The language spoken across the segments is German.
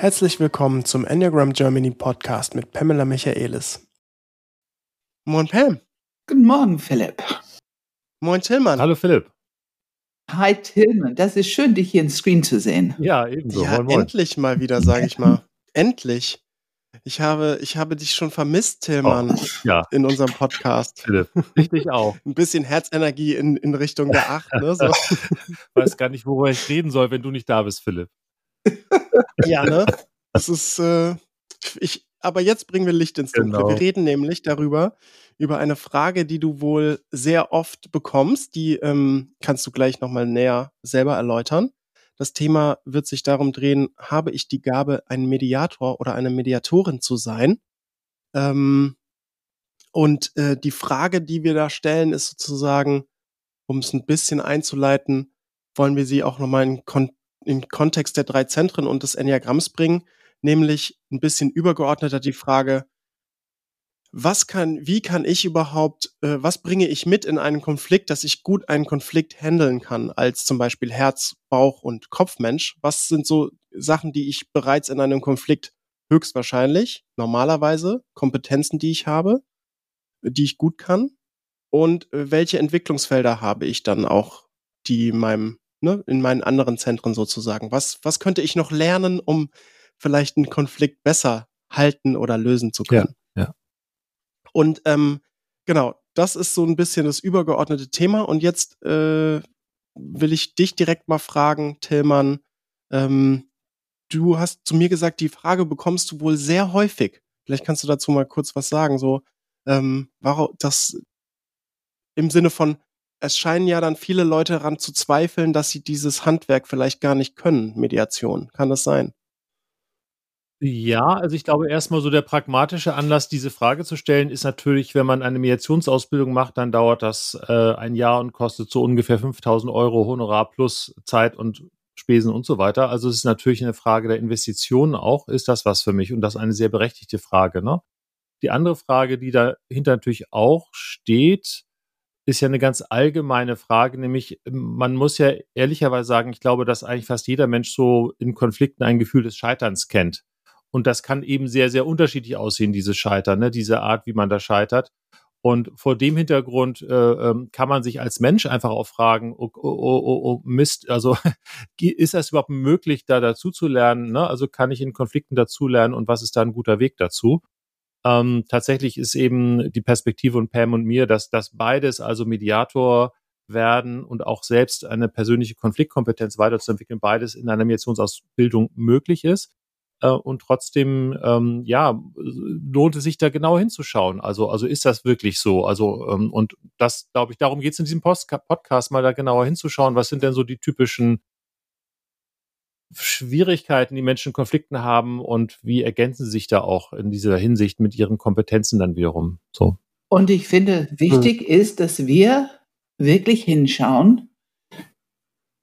Herzlich willkommen zum Enneagram Germany Podcast mit Pamela Michaelis. Moin Pam. Guten Morgen, Philipp. Moin Tillmann. Hallo Philipp. Hi Tillmann, das ist schön, dich hier im Screen zu sehen. Ja, ebenso. Ja, moin, moin. endlich mal wieder, sage ich mal. endlich. Ich habe, ich habe dich schon vermisst, Tillmann, Oh, ja, in unserem Podcast. Philipp. Ich dich auch. Ein bisschen Herzenergie in, in Richtung der Acht, ne? So. Weiß gar nicht, worüber ich reden soll, wenn du nicht da bist, Philipp. Ja, ne? Das ist, äh, ich, aber jetzt bringen wir Licht ins Dunkle. Genau. Wir reden nämlich darüber, über eine Frage, die du wohl sehr oft bekommst. Die ähm, kannst du gleich nochmal näher selber erläutern. Das Thema wird sich darum drehen, habe ich die Gabe, ein Mediator oder eine Mediatorin zu sein? Ähm, und äh, die Frage, die wir da stellen, ist sozusagen, um es ein bisschen einzuleiten, wollen wir sie auch nochmal in, Kon in Kontext der drei Zentren und des Enneagramms bringen, nämlich ein bisschen übergeordneter die Frage, was kann, wie kann ich überhaupt, äh, was bringe ich mit in einen Konflikt, dass ich gut einen Konflikt handeln kann, als zum Beispiel Herz, Bauch und Kopfmensch? Was sind so Sachen, die ich bereits in einem Konflikt höchstwahrscheinlich, normalerweise, Kompetenzen, die ich habe, die ich gut kann? Und äh, welche Entwicklungsfelder habe ich dann auch, die in meinem, ne, in meinen anderen Zentren sozusagen? Was, was könnte ich noch lernen, um vielleicht einen Konflikt besser halten oder lösen zu können? ja. Und ähm, genau, das ist so ein bisschen das übergeordnete Thema. Und jetzt äh, will ich dich direkt mal fragen, Tillmann. Ähm, du hast zu mir gesagt, die Frage bekommst du wohl sehr häufig. Vielleicht kannst du dazu mal kurz was sagen. So, ähm, warum das im Sinne von, es scheinen ja dann viele Leute daran zu zweifeln, dass sie dieses Handwerk vielleicht gar nicht können, Mediation. Kann das sein? Ja, also ich glaube erstmal so der pragmatische Anlass, diese Frage zu stellen, ist natürlich, wenn man eine Mediationsausbildung macht, dann dauert das äh, ein Jahr und kostet so ungefähr 5000 Euro Honorar plus Zeit und Spesen und so weiter. Also es ist natürlich eine Frage der Investitionen auch. Ist das was für mich? Und das ist eine sehr berechtigte Frage. Ne? Die andere Frage, die dahinter natürlich auch steht, ist ja eine ganz allgemeine Frage, nämlich man muss ja ehrlicherweise sagen, ich glaube, dass eigentlich fast jeder Mensch so in Konflikten ein Gefühl des Scheiterns kennt. Und das kann eben sehr, sehr unterschiedlich aussehen, dieses Scheitern, ne? diese Art, wie man da scheitert. Und vor dem Hintergrund äh, ähm, kann man sich als Mensch einfach auch fragen, oh, oh, oh, oh Mist, also ist das überhaupt möglich, da dazu zu lernen? Ne? Also kann ich in Konflikten dazulernen und was ist da ein guter Weg dazu? Ähm, tatsächlich ist eben die Perspektive von Pam und mir, dass das beides, also Mediator werden und auch selbst eine persönliche Konfliktkompetenz weiterzuentwickeln, beides in einer Mediationsausbildung möglich ist. Äh, und trotzdem, ähm, ja, lohnt es sich da genau hinzuschauen. Also, also ist das wirklich so? Also, ähm, und das, glaube ich, darum geht es in diesem Post Podcast, mal da genauer hinzuschauen. Was sind denn so die typischen Schwierigkeiten, die Menschen in Konflikten haben und wie ergänzen sie sich da auch in dieser Hinsicht mit ihren Kompetenzen dann wiederum? So. Und ich finde, wichtig ist, dass wir wirklich hinschauen,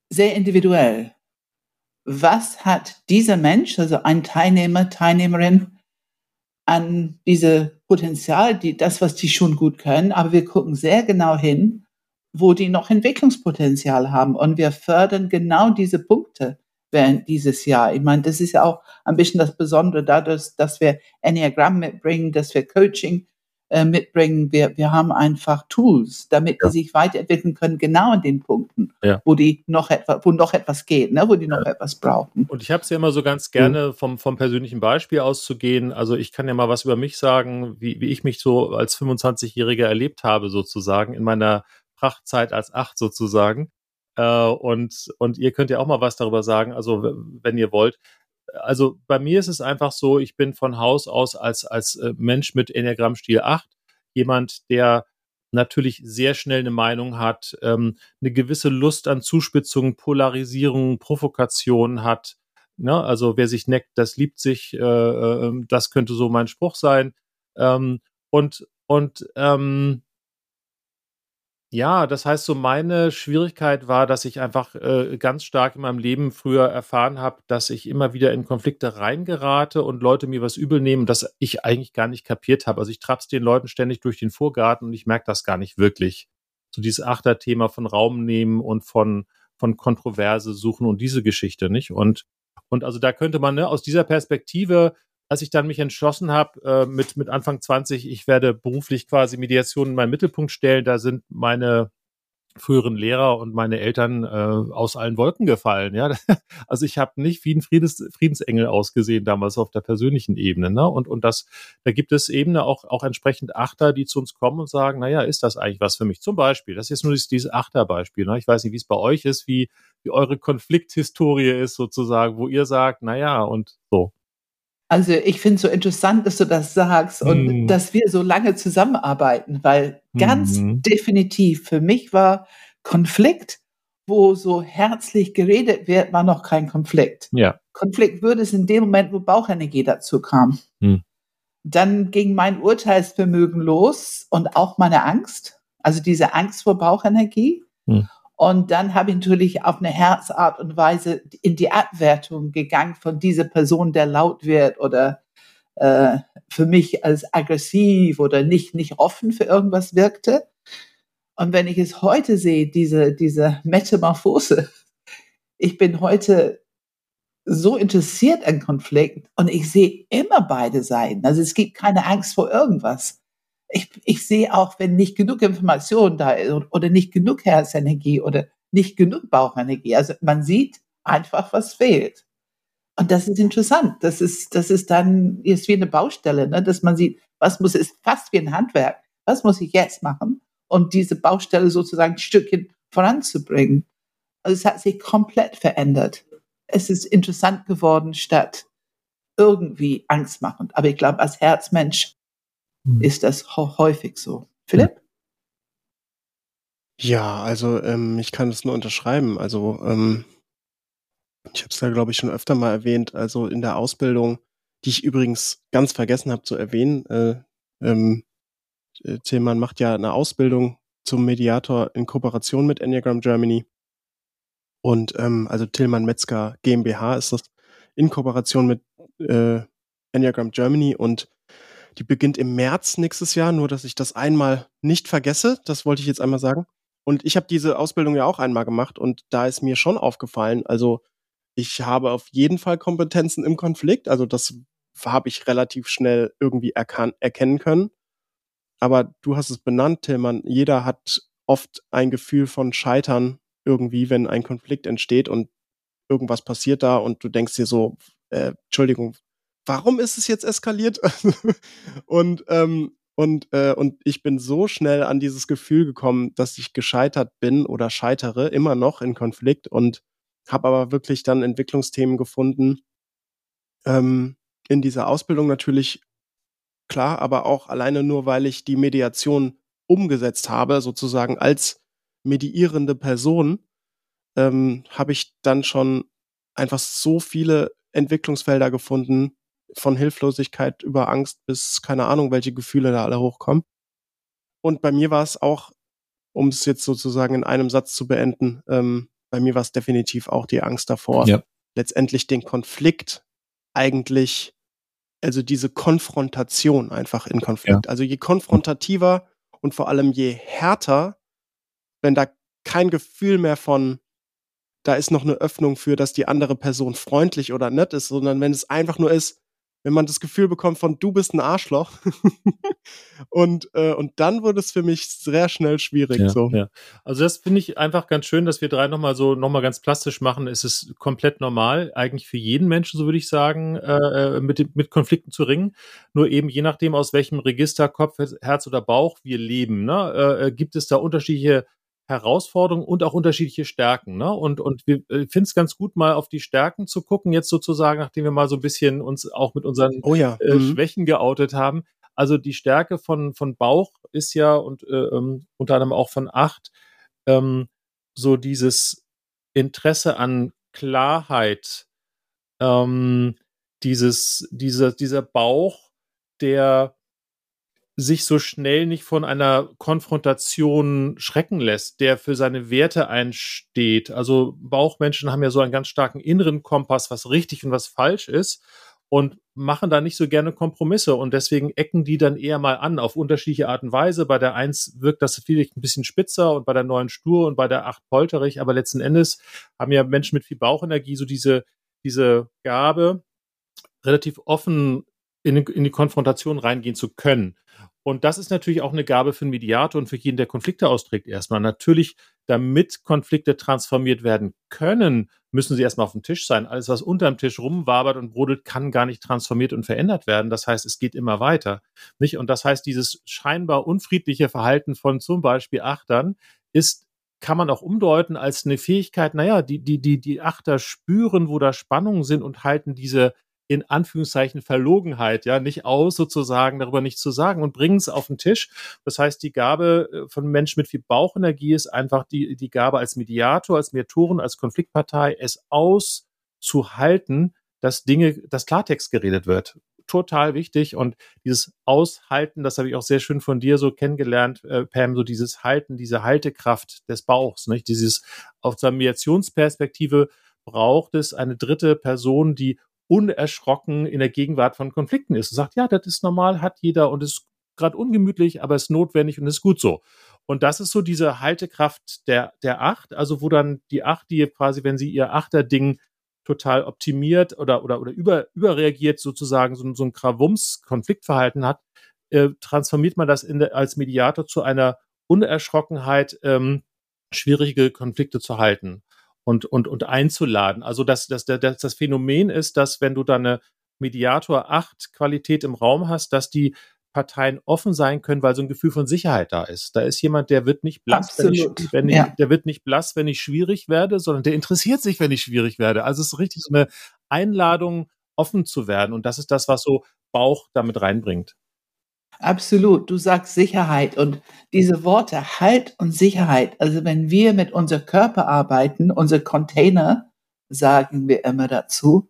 sehr individuell. Was hat dieser Mensch, also ein Teilnehmer, Teilnehmerin, an diese Potenzial, die, das, was die schon gut können, aber wir gucken sehr genau hin, wo die noch Entwicklungspotenzial haben und wir fördern genau diese Punkte während dieses Jahr. Ich meine, das ist ja auch ein bisschen das Besondere dadurch, dass wir Enneagramm mitbringen, dass wir Coaching äh, mitbringen. Wir, wir haben einfach Tools, damit Ja. die sich weiterentwickeln können, genau an den Punkten, Ja. wo die noch etwas, wo noch etwas geht, ne, wo die noch etwas brauchen. Und ich habe es ja immer so ganz gerne vom, vom persönlichen Beispiel auszugehen. Also ich kann ja mal was über mich sagen, wie, wie ich mich so als 25-Jähriger erlebt habe, sozusagen, in meiner Prachtzeit als Acht sozusagen. Äh, und, und ihr könnt ja auch mal was darüber sagen, also wenn ihr wollt. Also bei mir ist es einfach so, ich bin von Haus aus als, als äh, Mensch mit Enneagrammstil 8 jemand, der natürlich sehr schnell eine Meinung hat, ähm, eine gewisse Lust an Zuspitzung, Polarisierung, Provokation hat. Ne? Also wer sich neckt, das liebt sich. Äh, äh, das könnte so mein Spruch sein. Ähm, und und ähm, ja, das heißt so, meine Schwierigkeit war, dass ich einfach äh, ganz stark in meinem Leben früher erfahren habe, dass ich immer wieder in Konflikte reingerate und Leute mir was übel nehmen, das ich eigentlich gar nicht kapiert habe. Also ich trap's den Leuten ständig durch den Vorgarten und ich merke das gar nicht wirklich. So dieses Achterthema von Raum nehmen und von, von Kontroverse suchen und diese Geschichte, nicht? Und, Und also da könnte man ne, aus dieser Perspektive als ich dann mich entschlossen habe, äh, mit, mit Anfang 20, ich werde beruflich quasi Mediation in meinen Mittelpunkt stellen, da sind meine früheren Lehrer und meine Eltern äh, aus allen Wolken gefallen. Ja, also ich habe nicht wie ein Friedens, Friedensengel ausgesehen damals auf der persönlichen Ebene. Ne? Und und das, da gibt es eben auch auch entsprechend Achter, die zu uns kommen und sagen, na ja, ist das eigentlich was für mich? Zum Beispiel, das ist jetzt nur dieses, dieses Achterbeispiel. Ne? Ich weiß nicht, wie es bei euch ist, wie wie eure Konflikthistorie ist sozusagen, wo ihr sagt, na ja und so. Also ich finde es so interessant, dass du das sagst und mm. dass wir so lange zusammenarbeiten, weil ganz mm. definitiv für mich war Konflikt, wo so herzlich geredet wird, war noch kein Konflikt. Ja. Konflikt würde es in dem Moment, wo Bauchenergie dazu kam. Mm. Dann ging mein Urteilsvermögen los und auch meine Angst, also diese Angst vor Bauchenergie. Und dann habe ich natürlich auf eine Herzart und Weise in die Abwertung gegangen von dieser Person, der laut wird oder äh, für mich als aggressiv oder nicht, nicht offen für irgendwas wirkte. Und wenn ich es heute sehe, diese, diese Metamorphose, ich bin heute so interessiert an Konflikten und ich sehe immer beide Seiten. Also es gibt keine Angst vor irgendwas ich, ich sehe auch, wenn nicht genug Information da ist oder nicht genug Herzenergie oder nicht genug Bauchenergie. Also man sieht einfach, was fehlt. Und das ist interessant. Das ist, das ist dann ist wie eine Baustelle, ne? dass man sieht, was muss, ist fast wie ein Handwerk. Was muss ich jetzt machen, um diese Baustelle sozusagen ein Stückchen voranzubringen? Also es hat sich komplett verändert. Es ist interessant geworden statt irgendwie angstmachend. Aber ich glaube, als Herzmensch hm. ist das häufig so. Philipp? Ja, also ähm, ich kann es nur unterschreiben. Also ähm, ich habe es da, glaube ich, schon öfter mal erwähnt. Also in der Ausbildung, die ich übrigens ganz vergessen habe zu erwähnen, äh, ähm, äh, Tillmann macht ja eine Ausbildung zum Mediator in Kooperation mit Enneagram Germany. Und ähm, also Tillmann Metzger GmbH ist das in Kooperation mit äh, Enneagram Germany und die beginnt im März nächstes Jahr, nur dass ich das einmal nicht vergesse. Das wollte ich jetzt einmal sagen. Und ich habe diese Ausbildung ja auch einmal gemacht und da ist mir schon aufgefallen, also ich habe auf jeden Fall Kompetenzen im Konflikt, also das habe ich relativ schnell irgendwie erkennen können. Aber du hast es benannt, Tillmann, jeder hat oft ein Gefühl von Scheitern irgendwie, wenn ein Konflikt entsteht und irgendwas passiert da und du denkst dir so, äh, Entschuldigung, warum ist es jetzt eskaliert? und, ähm, und, äh, und ich bin so schnell an dieses Gefühl gekommen, dass ich gescheitert bin oder scheitere, immer noch in Konflikt und habe aber wirklich dann Entwicklungsthemen gefunden. Ähm, in dieser Ausbildung natürlich klar, aber auch alleine nur, weil ich die Mediation umgesetzt habe, sozusagen als mediierende Person, ähm, habe ich dann schon einfach so viele Entwicklungsfelder gefunden, von Hilflosigkeit über Angst bis keine Ahnung, welche Gefühle da alle hochkommen. Und bei mir war es auch, um es jetzt sozusagen in einem Satz zu beenden, ähm, bei mir war es definitiv auch die Angst davor, ja. letztendlich den Konflikt eigentlich, also diese Konfrontation einfach in Konflikt. Ja. Also je konfrontativer und vor allem je härter, wenn da kein Gefühl mehr von da ist noch eine Öffnung für, dass die andere Person freundlich oder nett ist, sondern wenn es einfach nur ist, wenn man das Gefühl bekommt von du bist ein Arschloch. und, äh, und dann wurde es für mich sehr schnell schwierig. Ja, so. Ja. Also das finde ich einfach ganz schön, dass wir drei nochmal so nochmal ganz plastisch machen. Es ist komplett normal, eigentlich für jeden Menschen, so würde ich sagen, äh, äh mit, mit Konflikten zu ringen. Nur eben je nachdem, aus welchem Register, Kopf, Herz oder Bauch wir leben, ne, äh, äh gibt es da unterschiedliche Herausforderungen und auch unterschiedliche Stärken. Ne? Und, und wir äh, finden es ganz gut, mal auf die Stärken zu gucken, jetzt sozusagen, nachdem wir mal so ein bisschen uns auch mit unseren oh ja. äh, mhm. Schwächen geoutet haben. Also die Stärke von, von Bauch ist ja und äh, ähm, unter anderem auch von Acht ähm, so dieses Interesse an Klarheit, ähm, dieses, dieser, dieser Bauch, der sich so schnell nicht von einer Konfrontation schrecken lässt, der für seine Werte einsteht. Also Bauchmenschen haben ja so einen ganz starken inneren Kompass, was richtig und was falsch ist und machen da nicht so gerne Kompromisse und deswegen ecken die dann eher mal an auf unterschiedliche Art und Weise. Bei der eins wirkt das vielleicht ein bisschen spitzer und bei der neuen stur und bei der acht polterig, aber letzten Endes haben ja Menschen mit viel Bauchenergie so diese diese Gabe, relativ offen in, in die Konfrontation reingehen zu können. Und das ist natürlich auch eine Gabe für einen Mediator und für jeden, der Konflikte austrägt erstmal. Natürlich, damit Konflikte transformiert werden können, müssen sie erstmal auf dem Tisch sein. Alles, was unterm Tisch rumwabert und brodelt, kann gar nicht transformiert und verändert werden. Das heißt, es geht immer weiter. Nicht? Und das heißt, dieses scheinbar unfriedliche Verhalten von zum Beispiel Achtern ist kann man auch umdeuten als eine Fähigkeit, naja, die, die, die, die Achter spüren, wo da Spannungen sind und halten diese in Anführungszeichen Verlogenheit, ja, nicht aus, sozusagen darüber nicht zu sagen und bringen es auf den Tisch. Das heißt, die Gabe äh, von Menschen mit viel Bauchenergie ist einfach die, die Gabe als Mediator, als Mediatoren, als Konfliktpartei, es auszuhalten, dass Dinge, dass Klartext geredet wird. Total wichtig und dieses Aushalten, das habe ich auch sehr schön von dir so kennengelernt, äh, Pam, so dieses Halten, diese Haltekraft des Bauchs, nicht? Dieses auf der Mediationsperspektive braucht es eine dritte Person, die unerschrocken in der Gegenwart von Konflikten ist und sagt, ja, das ist normal, hat jeder und ist gerade ungemütlich, aber ist notwendig und ist gut so. Und das ist so diese Haltekraft der, der Acht, also wo dann die Acht, die quasi, wenn sie ihr Achterding total optimiert oder, oder, oder über, überreagiert, sozusagen so, so ein Krawums-Konfliktverhalten hat, äh, transformiert man das in als Mediator zu einer Unerschrockenheit, ähm, schwierige Konflikte zu halten und, und, und einzuladen. Also das, das, das, das Phänomen ist, dass wenn du da eine Mediator 8 Qualität im Raum hast, dass die Parteien offen sein können, weil so ein Gefühl von Sicherheit da ist. Da ist jemand, der wird nicht blass, wenn ich, wenn ich, der wird nicht blass, wenn ich schwierig werde, sondern der interessiert sich, wenn ich schwierig werde. Also es ist richtig so eine Einladung, offen zu werden. Und das ist das, was so Bauch damit reinbringt. Absolut. Du sagst Sicherheit und diese Worte Halt und Sicherheit. Also wenn wir mit unserem Körper arbeiten, unser Container, sagen wir immer dazu,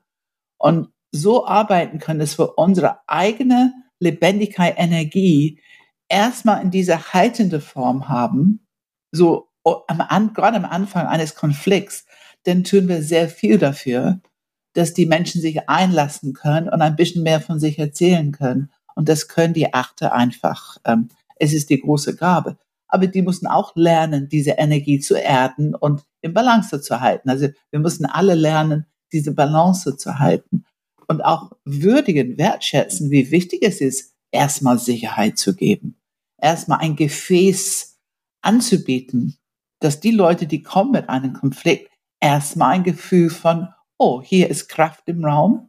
und so arbeiten können, dass wir unsere eigene Lebendigkeit, Energie erstmal in diese haltende Form haben, so am, gerade am Anfang eines Konflikts, dann tun wir sehr viel dafür, dass die Menschen sich einlassen können und ein bisschen mehr von sich erzählen können. Und das können die Achte einfach. Ähm, es ist die große Gabe. Aber die müssen auch lernen, diese Energie zu erden und in Balance zu halten. Also wir müssen alle lernen, diese Balance zu halten und auch würdigen, wertschätzen, wie wichtig es ist, erstmal Sicherheit zu geben, erstmal ein Gefäß anzubieten, dass die Leute, die kommen mit einem Konflikt, erstmal ein Gefühl von, oh, hier ist Kraft im Raum,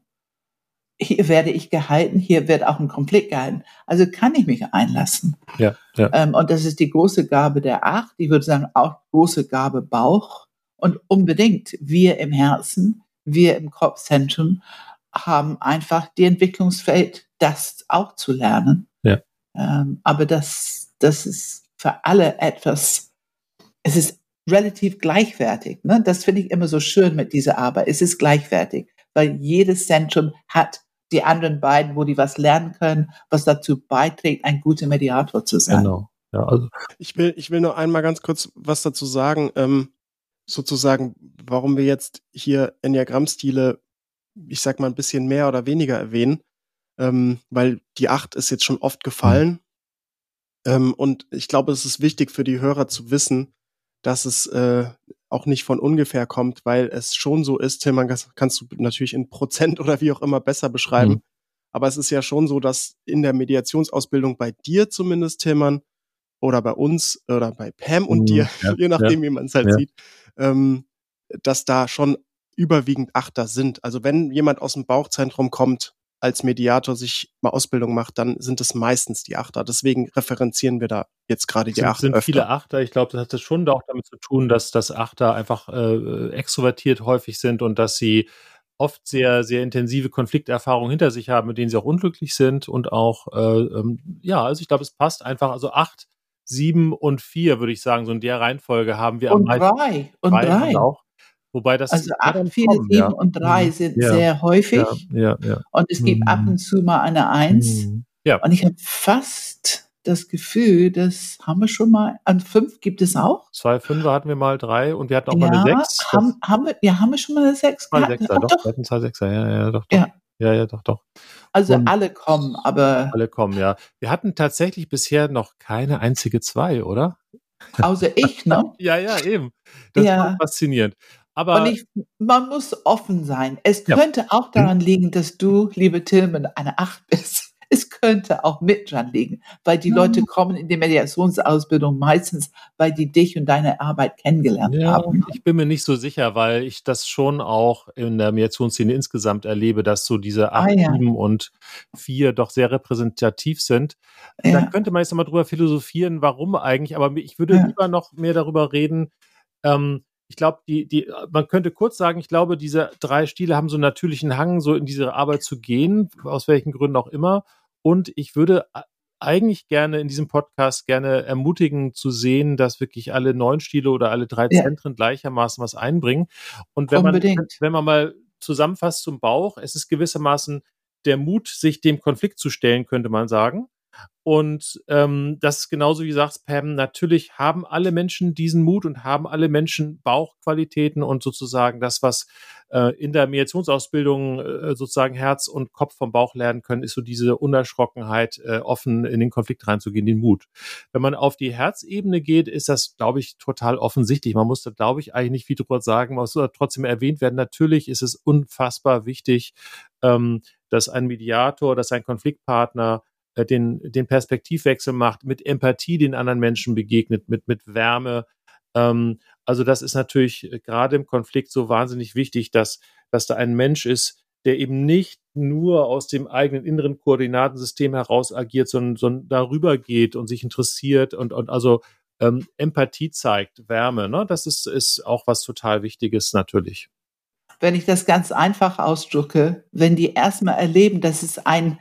hier werde ich gehalten, hier wird auch ein Konflikt gehalten. Also kann ich mich einlassen. Ja, ja. Ähm, und das ist die große Gabe der Acht. Ich würde sagen, auch große Gabe Bauch. Und unbedingt wir im Herzen, wir im Kopfzentrum haben einfach die Entwicklungsfeld, das auch zu lernen. Ja. Ähm, aber das, das ist für alle etwas, es ist relativ gleichwertig. Ne? Das finde ich immer so schön mit dieser Arbeit. Es ist gleichwertig, weil jedes Zentrum hat die anderen beiden, wo die was lernen können, was dazu beiträgt, ein guter Mediator zu sein. Genau. Ja, also. Ich will, ich will nur einmal ganz kurz was dazu sagen, ähm, sozusagen, warum wir jetzt hier Enneagrammstile, ich sag mal, ein bisschen mehr oder weniger erwähnen, ähm, weil die acht ist jetzt schon oft gefallen. Mhm. Ähm, und ich glaube, es ist wichtig für die Hörer zu wissen, dass es äh, auch nicht von ungefähr kommt, weil es schon so ist, Tillmann, das kannst du natürlich in Prozent oder wie auch immer besser beschreiben. Mhm. Aber es ist ja schon so, dass in der Mediationsausbildung bei dir zumindest, Tillmann, oder bei uns oder bei Pam und mhm, dir, ja, je nachdem, ja, wie man es halt ja. sieht, ähm, dass da schon überwiegend Achter sind. Also wenn jemand aus dem Bauchzentrum kommt, als Mediator sich mal Ausbildung macht, dann sind es meistens die Achter. Deswegen referenzieren wir da jetzt gerade die Achter. Es sind öfter. viele Achter. Ich glaube, das hat das schon auch damit zu tun, dass das Achter einfach äh, extrovertiert häufig sind und dass sie oft sehr, sehr intensive Konflikterfahrungen hinter sich haben, mit denen sie auch unglücklich sind und auch, äh, ähm, ja, also ich glaube, es passt einfach. Also acht, sieben und vier, würde ich sagen, so in der Reihenfolge haben wir und am meisten. Drei. Und drei. drei. Auch. Wobei das also 8, 4, 7 ja. und 3 mhm. sind ja. sehr häufig. Ja, und es gibt mhm. ab und zu mal eine 1. Mhm. Und ich habe fast das Gefühl, das haben wir schon mal. An 5 gibt es auch. Zwei Fünfer hatten wir mal, drei und wir hatten auch mal eine 6. Haben, haben wir, ja, haben wir schon mal eine 6 gehabt? Sechser, doch, doch. Wir hatten zwei Sechser, ja, ja, doch, doch. Ja. Ja, ja, doch, doch. Also und alle kommen, aber. Alle kommen, ja. Wir hatten tatsächlich bisher noch keine einzige zwei, oder? Außer ich, ne? ja, ja, eben. Das ja. war faszinierend. Aber Und ich, man muss offen sein. Es könnte auch daran liegen, dass du, liebe Tilman, eine Acht bist. Es könnte auch mit dran liegen, weil die Leute kommen in die Mediationsausbildung meistens, weil die dich und deine Arbeit kennengelernt Ja, haben. ich bin mir nicht so sicher, weil ich das schon auch in der Mediationsszene insgesamt erlebe, dass so diese Ah, 8, ja. 7 und 4 doch sehr repräsentativ sind. Da Ja. könnte man jetzt nochmal drüber philosophieren, warum eigentlich, aber ich würde Ja. lieber noch mehr darüber reden. Ähm, ich glaube, die, die, man könnte kurz sagen, ich glaube, diese drei Stile haben so einen natürlichen Hang, so in diese Arbeit zu gehen, aus welchen Gründen auch immer. Und ich würde eigentlich gerne in diesem Podcast gerne ermutigen zu sehen, dass wirklich alle neun Stile oder alle drei Ja. Zentren gleichermaßen was einbringen. Und wenn man, Unbedingt. wenn man mal zusammenfasst zum Bauch, es ist gewissermaßen der Mut, sich dem Konflikt zu stellen, könnte man sagen. Und ähm, das ist genauso wie du sagst, Pam, natürlich haben alle Menschen diesen Mut und haben alle Menschen Bauchqualitäten und sozusagen das, was äh, in der Mediationsausbildung äh, sozusagen Herz und Kopf vom Bauch lernen können, ist so diese Unerschrockenheit, äh, offen in den Konflikt reinzugehen, den Mut. Wenn man auf die Herzebene geht, ist das, glaube ich, total offensichtlich. Man muss da, glaube ich, eigentlich nicht viel drüber sagen, man muss aber trotzdem erwähnt werden. Natürlich ist es unfassbar wichtig, ähm, dass ein Mediator, dass ein Konfliktpartner äh, den, den Perspektivwechsel macht, mit Empathie den anderen Menschen begegnet, mit, mit Wärme. Ähm, also das ist natürlich äh, gerade im Konflikt so wahnsinnig wichtig, dass, dass da ein Mensch ist, der eben nicht nur aus dem eigenen inneren Koordinatensystem heraus agiert, sondern, sondern darüber geht und sich interessiert und, und also ähm, Empathie zeigt, Wärme. Ne? Das ist, ist auch was total Wichtiges natürlich. wenn ich das ganz einfach ausdrücke, wenn die erstmal erleben, dass es ein,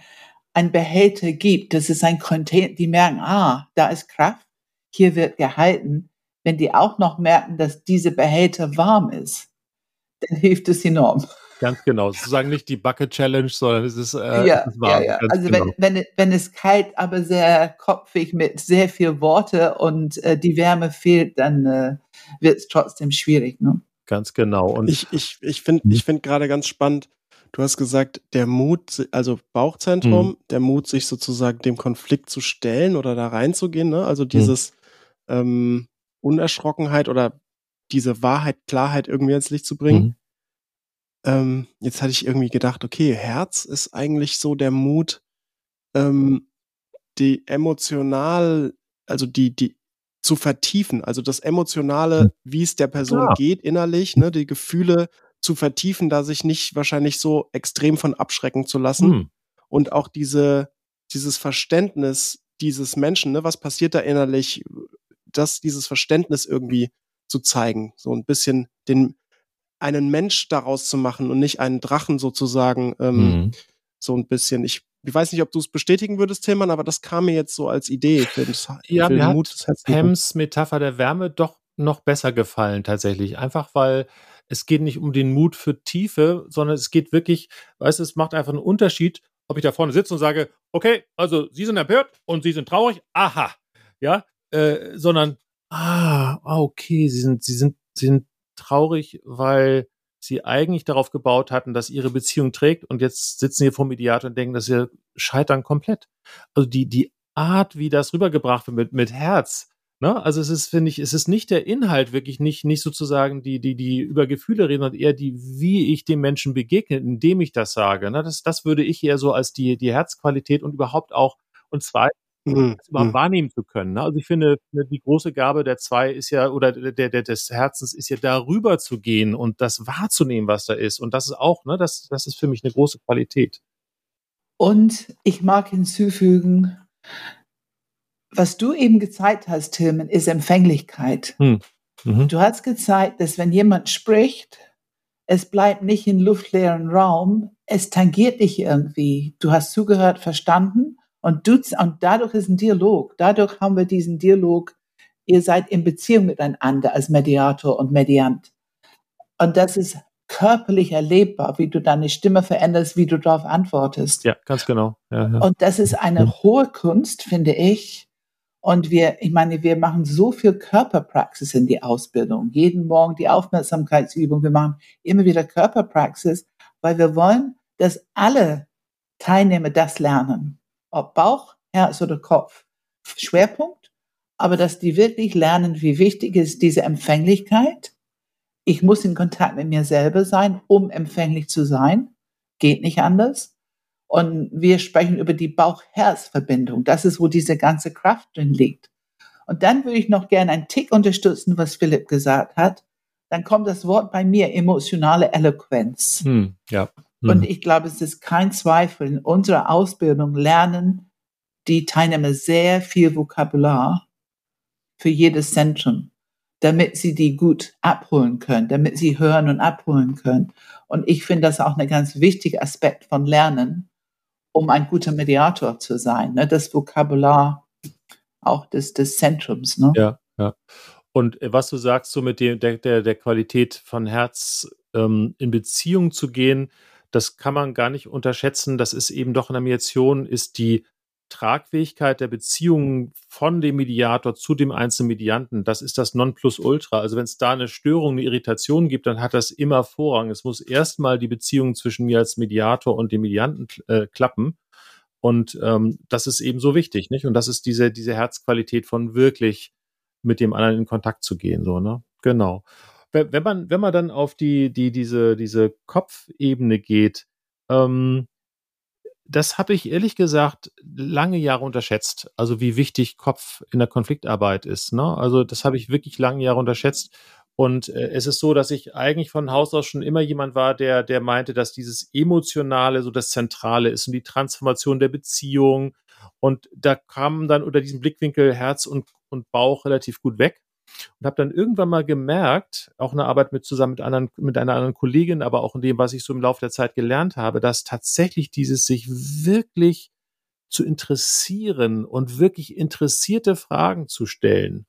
ein Behälter gibt, dass es ein Container, die merken, ah, da ist Kraft, hier wird gehalten. Wenn die auch noch merken, dass diese Behälter warm ist, dann hilft es enorm. Ganz genau. Sozusagen nicht die Bucket Challenge, sondern es ist, äh, ja, es ist warm. ja, ja. Also genau. wenn, wenn, wenn es kalt, aber sehr kopfig mit sehr viel Worte und äh, die Wärme fehlt, dann äh, wird es trotzdem schwierig. Ne? Ganz genau. Und Ich, ich, ich finde ich find gerade ganz spannend, du hast gesagt, der Mut, also Bauchzentrum, Mhm. der Mut, sich sozusagen dem Konflikt zu stellen oder da reinzugehen, ne? Also dieses ähm, Unerschrockenheit oder diese Wahrheit, Klarheit irgendwie ins Licht zu bringen. Mhm. Ähm, jetzt hatte ich irgendwie gedacht, okay, Herz ist eigentlich so der Mut, ähm, die emotional, also die, die zu vertiefen, also das Emotionale, wie es der Person Ja. geht innerlich, ne, die Gefühle zu vertiefen, da sich nicht wahrscheinlich so extrem von abschrecken zu lassen Hm. und auch diese, dieses Verständnis dieses Menschen, ne, was passiert da innerlich, das, dieses Verständnis irgendwie zu zeigen, so ein bisschen den, einen Mensch daraus zu machen und nicht einen Drachen sozusagen, ähm, Mhm. so ein bisschen. Ich, ich weiß nicht, ob du es bestätigen würdest, Tillmann, aber das kam mir jetzt so als Idee für, das, Ja, für mir den hat Mut Herzens. Pams Metapher der Wärme doch noch besser gefallen tatsächlich. Einfach weil es geht nicht um den Mut für Tiefe, sondern es geht wirklich, weißt du, es macht einfach einen Unterschied, ob ich da vorne sitze und sage, okay, also Sie sind empört und Sie sind traurig, aha, ja, äh, sondern, ah, ah, okay, Sie sind, Sie sind, Sie sind traurig, weil Sie eigentlich darauf gebaut hatten, dass Ihre Beziehung trägt und jetzt sitzen Sie vor dem Mediator und denken, dass Sie scheitern komplett. Also die, die Art, wie das rübergebracht wird mit, mit Herz, Ne? Also es ist, finde ich, es ist nicht der Inhalt wirklich, nicht, nicht sozusagen die, die, die über Gefühle reden, sondern eher die, wie ich dem Menschen begegne, indem ich das sage. Ne? Das, das würde ich eher so als die, die Herzqualität und überhaupt auch, und zwar Mhm. das überhaupt Mhm. wahrnehmen zu können. Ne? Also ich finde, ne, die große Gabe der zwei ist ja, oder der, der, des Herzens ist ja darüber zu gehen und das wahrzunehmen, was da ist. Und das ist auch, ne, das, das ist für mich eine große Qualität. Und ich mag hinzufügen, was du eben gezeigt hast, Tilman, ist Empfänglichkeit. Mhm. Du hast gezeigt, dass wenn jemand spricht, es bleibt nicht in luftleeren Raum, es tangiert dich irgendwie. Du hast zugehört, verstanden und, du, und dadurch ist ein Dialog. Dadurch haben wir diesen Dialog. Ihr seid in Beziehung miteinander als Mediator und Mediant. Und das ist körperlich erlebbar, wie du deine Stimme veränderst, wie du darauf antwortest. Ja, ganz genau. Ja, ja. Und das ist eine hohe Kunst, finde ich. Und wir, ich meine, wir machen so viel Körperpraxis in die Ausbildung. Jeden Morgen die Aufmerksamkeitsübung. Wir machen immer wieder Körperpraxis, weil wir wollen, dass alle Teilnehmer das lernen. Ob Bauch, Herz oder Kopf. Schwerpunkt. Aber dass die wirklich lernen, wie wichtig ist diese Empfänglichkeit, ich muss in Kontakt mit mir selber sein, um empfänglich zu sein. Geht nicht anders. Und wir sprechen über die Bauch-Herz-Verbindung. Das ist, wo diese ganze Kraft drin liegt. Und dann würde ich noch gerne einen Tick unterstützen, was Philipp gesagt hat. Dann kommt das Wort bei mir emotionale Eloquenz. Hm, ja. Hm. Und ich glaube, es ist kein Zweifel. In unserer Ausbildung lernen die Teilnehmer sehr viel Vokabular für jedes Zentrum, damit sie die gut abholen können, damit sie hören und abholen können. Und ich finde das auch ein ganz wichtiger Aspekt von Lernen, um ein guter Mediator zu sein. Ne? Das Vokabular auch des, des Zentrums. Ne? Ja, ja. Und äh, was du sagst, so mit dem, der, der, der Qualität von Herz ähm, in Beziehung zu gehen, das kann man gar nicht unterschätzen. Das ist eben doch in der Mediation, ist die Tragfähigkeit der Beziehungen von dem Mediator zu dem einzelnen Medianten, das ist das Nonplusultra. Also wenn es da eine Störung, eine Irritation gibt, dann hat das immer Vorrang. Es muss erstmal die Beziehung zwischen mir als Mediator und dem Medianten äh, klappen. Und ähm, das ist eben so wichtig, nicht? Und das ist diese, diese Herzqualität von wirklich mit dem anderen in Kontakt zu gehen, so, ne? Genau. Wenn, man, wenn man dann auf die, die, diese, diese Kopfebene geht, ähm, das habe ich ehrlich gesagt lange Jahre unterschätzt. Also wie wichtig Kopf in der Konfliktarbeit ist. Ne? Also das habe ich wirklich lange Jahre unterschätzt. Und äh, es ist so, dass ich eigentlich von Haus aus schon immer jemand war, der, der meinte, dass dieses Emotionale so das Zentrale ist und die Transformation der Beziehung. Und da kam dann unter diesem Blickwinkel Herz und, und Bauch relativ gut weg und habe dann irgendwann mal gemerkt, auch eine Arbeit mit zusammen mit anderen, mit einer anderen Kollegin, aber auch in dem, was ich so im Laufe der Zeit gelernt habe, dass tatsächlich dieses sich wirklich zu interessieren und wirklich interessierte Fragen zu stellen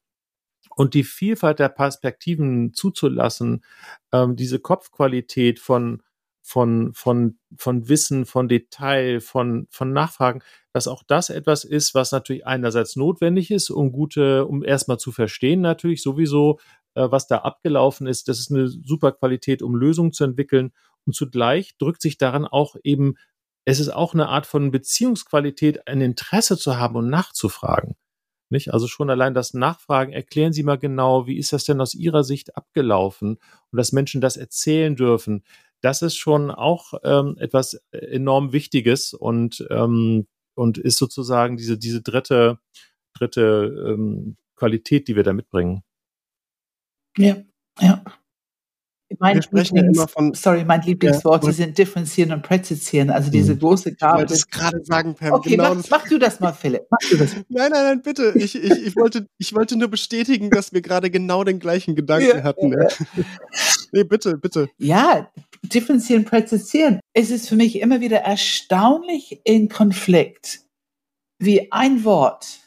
und die Vielfalt der Perspektiven zuzulassen, ähm, diese Kopfqualität von von, von, von Wissen, von Detail, von, von Nachfragen, dass auch das etwas ist, was natürlich einerseits notwendig ist, um gute, um erstmal zu verstehen, natürlich sowieso, äh, was da abgelaufen ist. Das ist eine super Qualität, um Lösungen zu entwickeln. Und zugleich drückt sich daran auch eben, es ist auch eine Art von Beziehungsqualität, ein Interesse zu haben und nachzufragen. Nicht? Also schon allein das Nachfragen, erklären Sie mal genau, wie ist das denn aus Ihrer Sicht abgelaufen? Und dass Menschen das erzählen dürfen das ist schon auch ähm, etwas äh, enorm Wichtiges und, ähm, und ist sozusagen diese, diese dritte, dritte ähm, Qualität, die wir da mitbringen. Ja, ja. Mein wir sprechen Lieblings, immer von. Sorry, mein Lieblingsworte ja, sind differenzieren und präzisieren. Also diese hm. große Gabe. Ich wollte es gerade sagen, Pam. Okay, genau mach, mach, du das mal, Philipp. Mach du das. nein, nein, nein, bitte. Ich, ich, ich, wollte, ich wollte nur bestätigen, dass wir gerade genau den gleichen Gedanken ja, hatten. Ja. nee, bitte, bitte. Ja, differenzieren, präzisieren. Es ist für mich immer wieder erstaunlich in Konflikt, wie ein Wort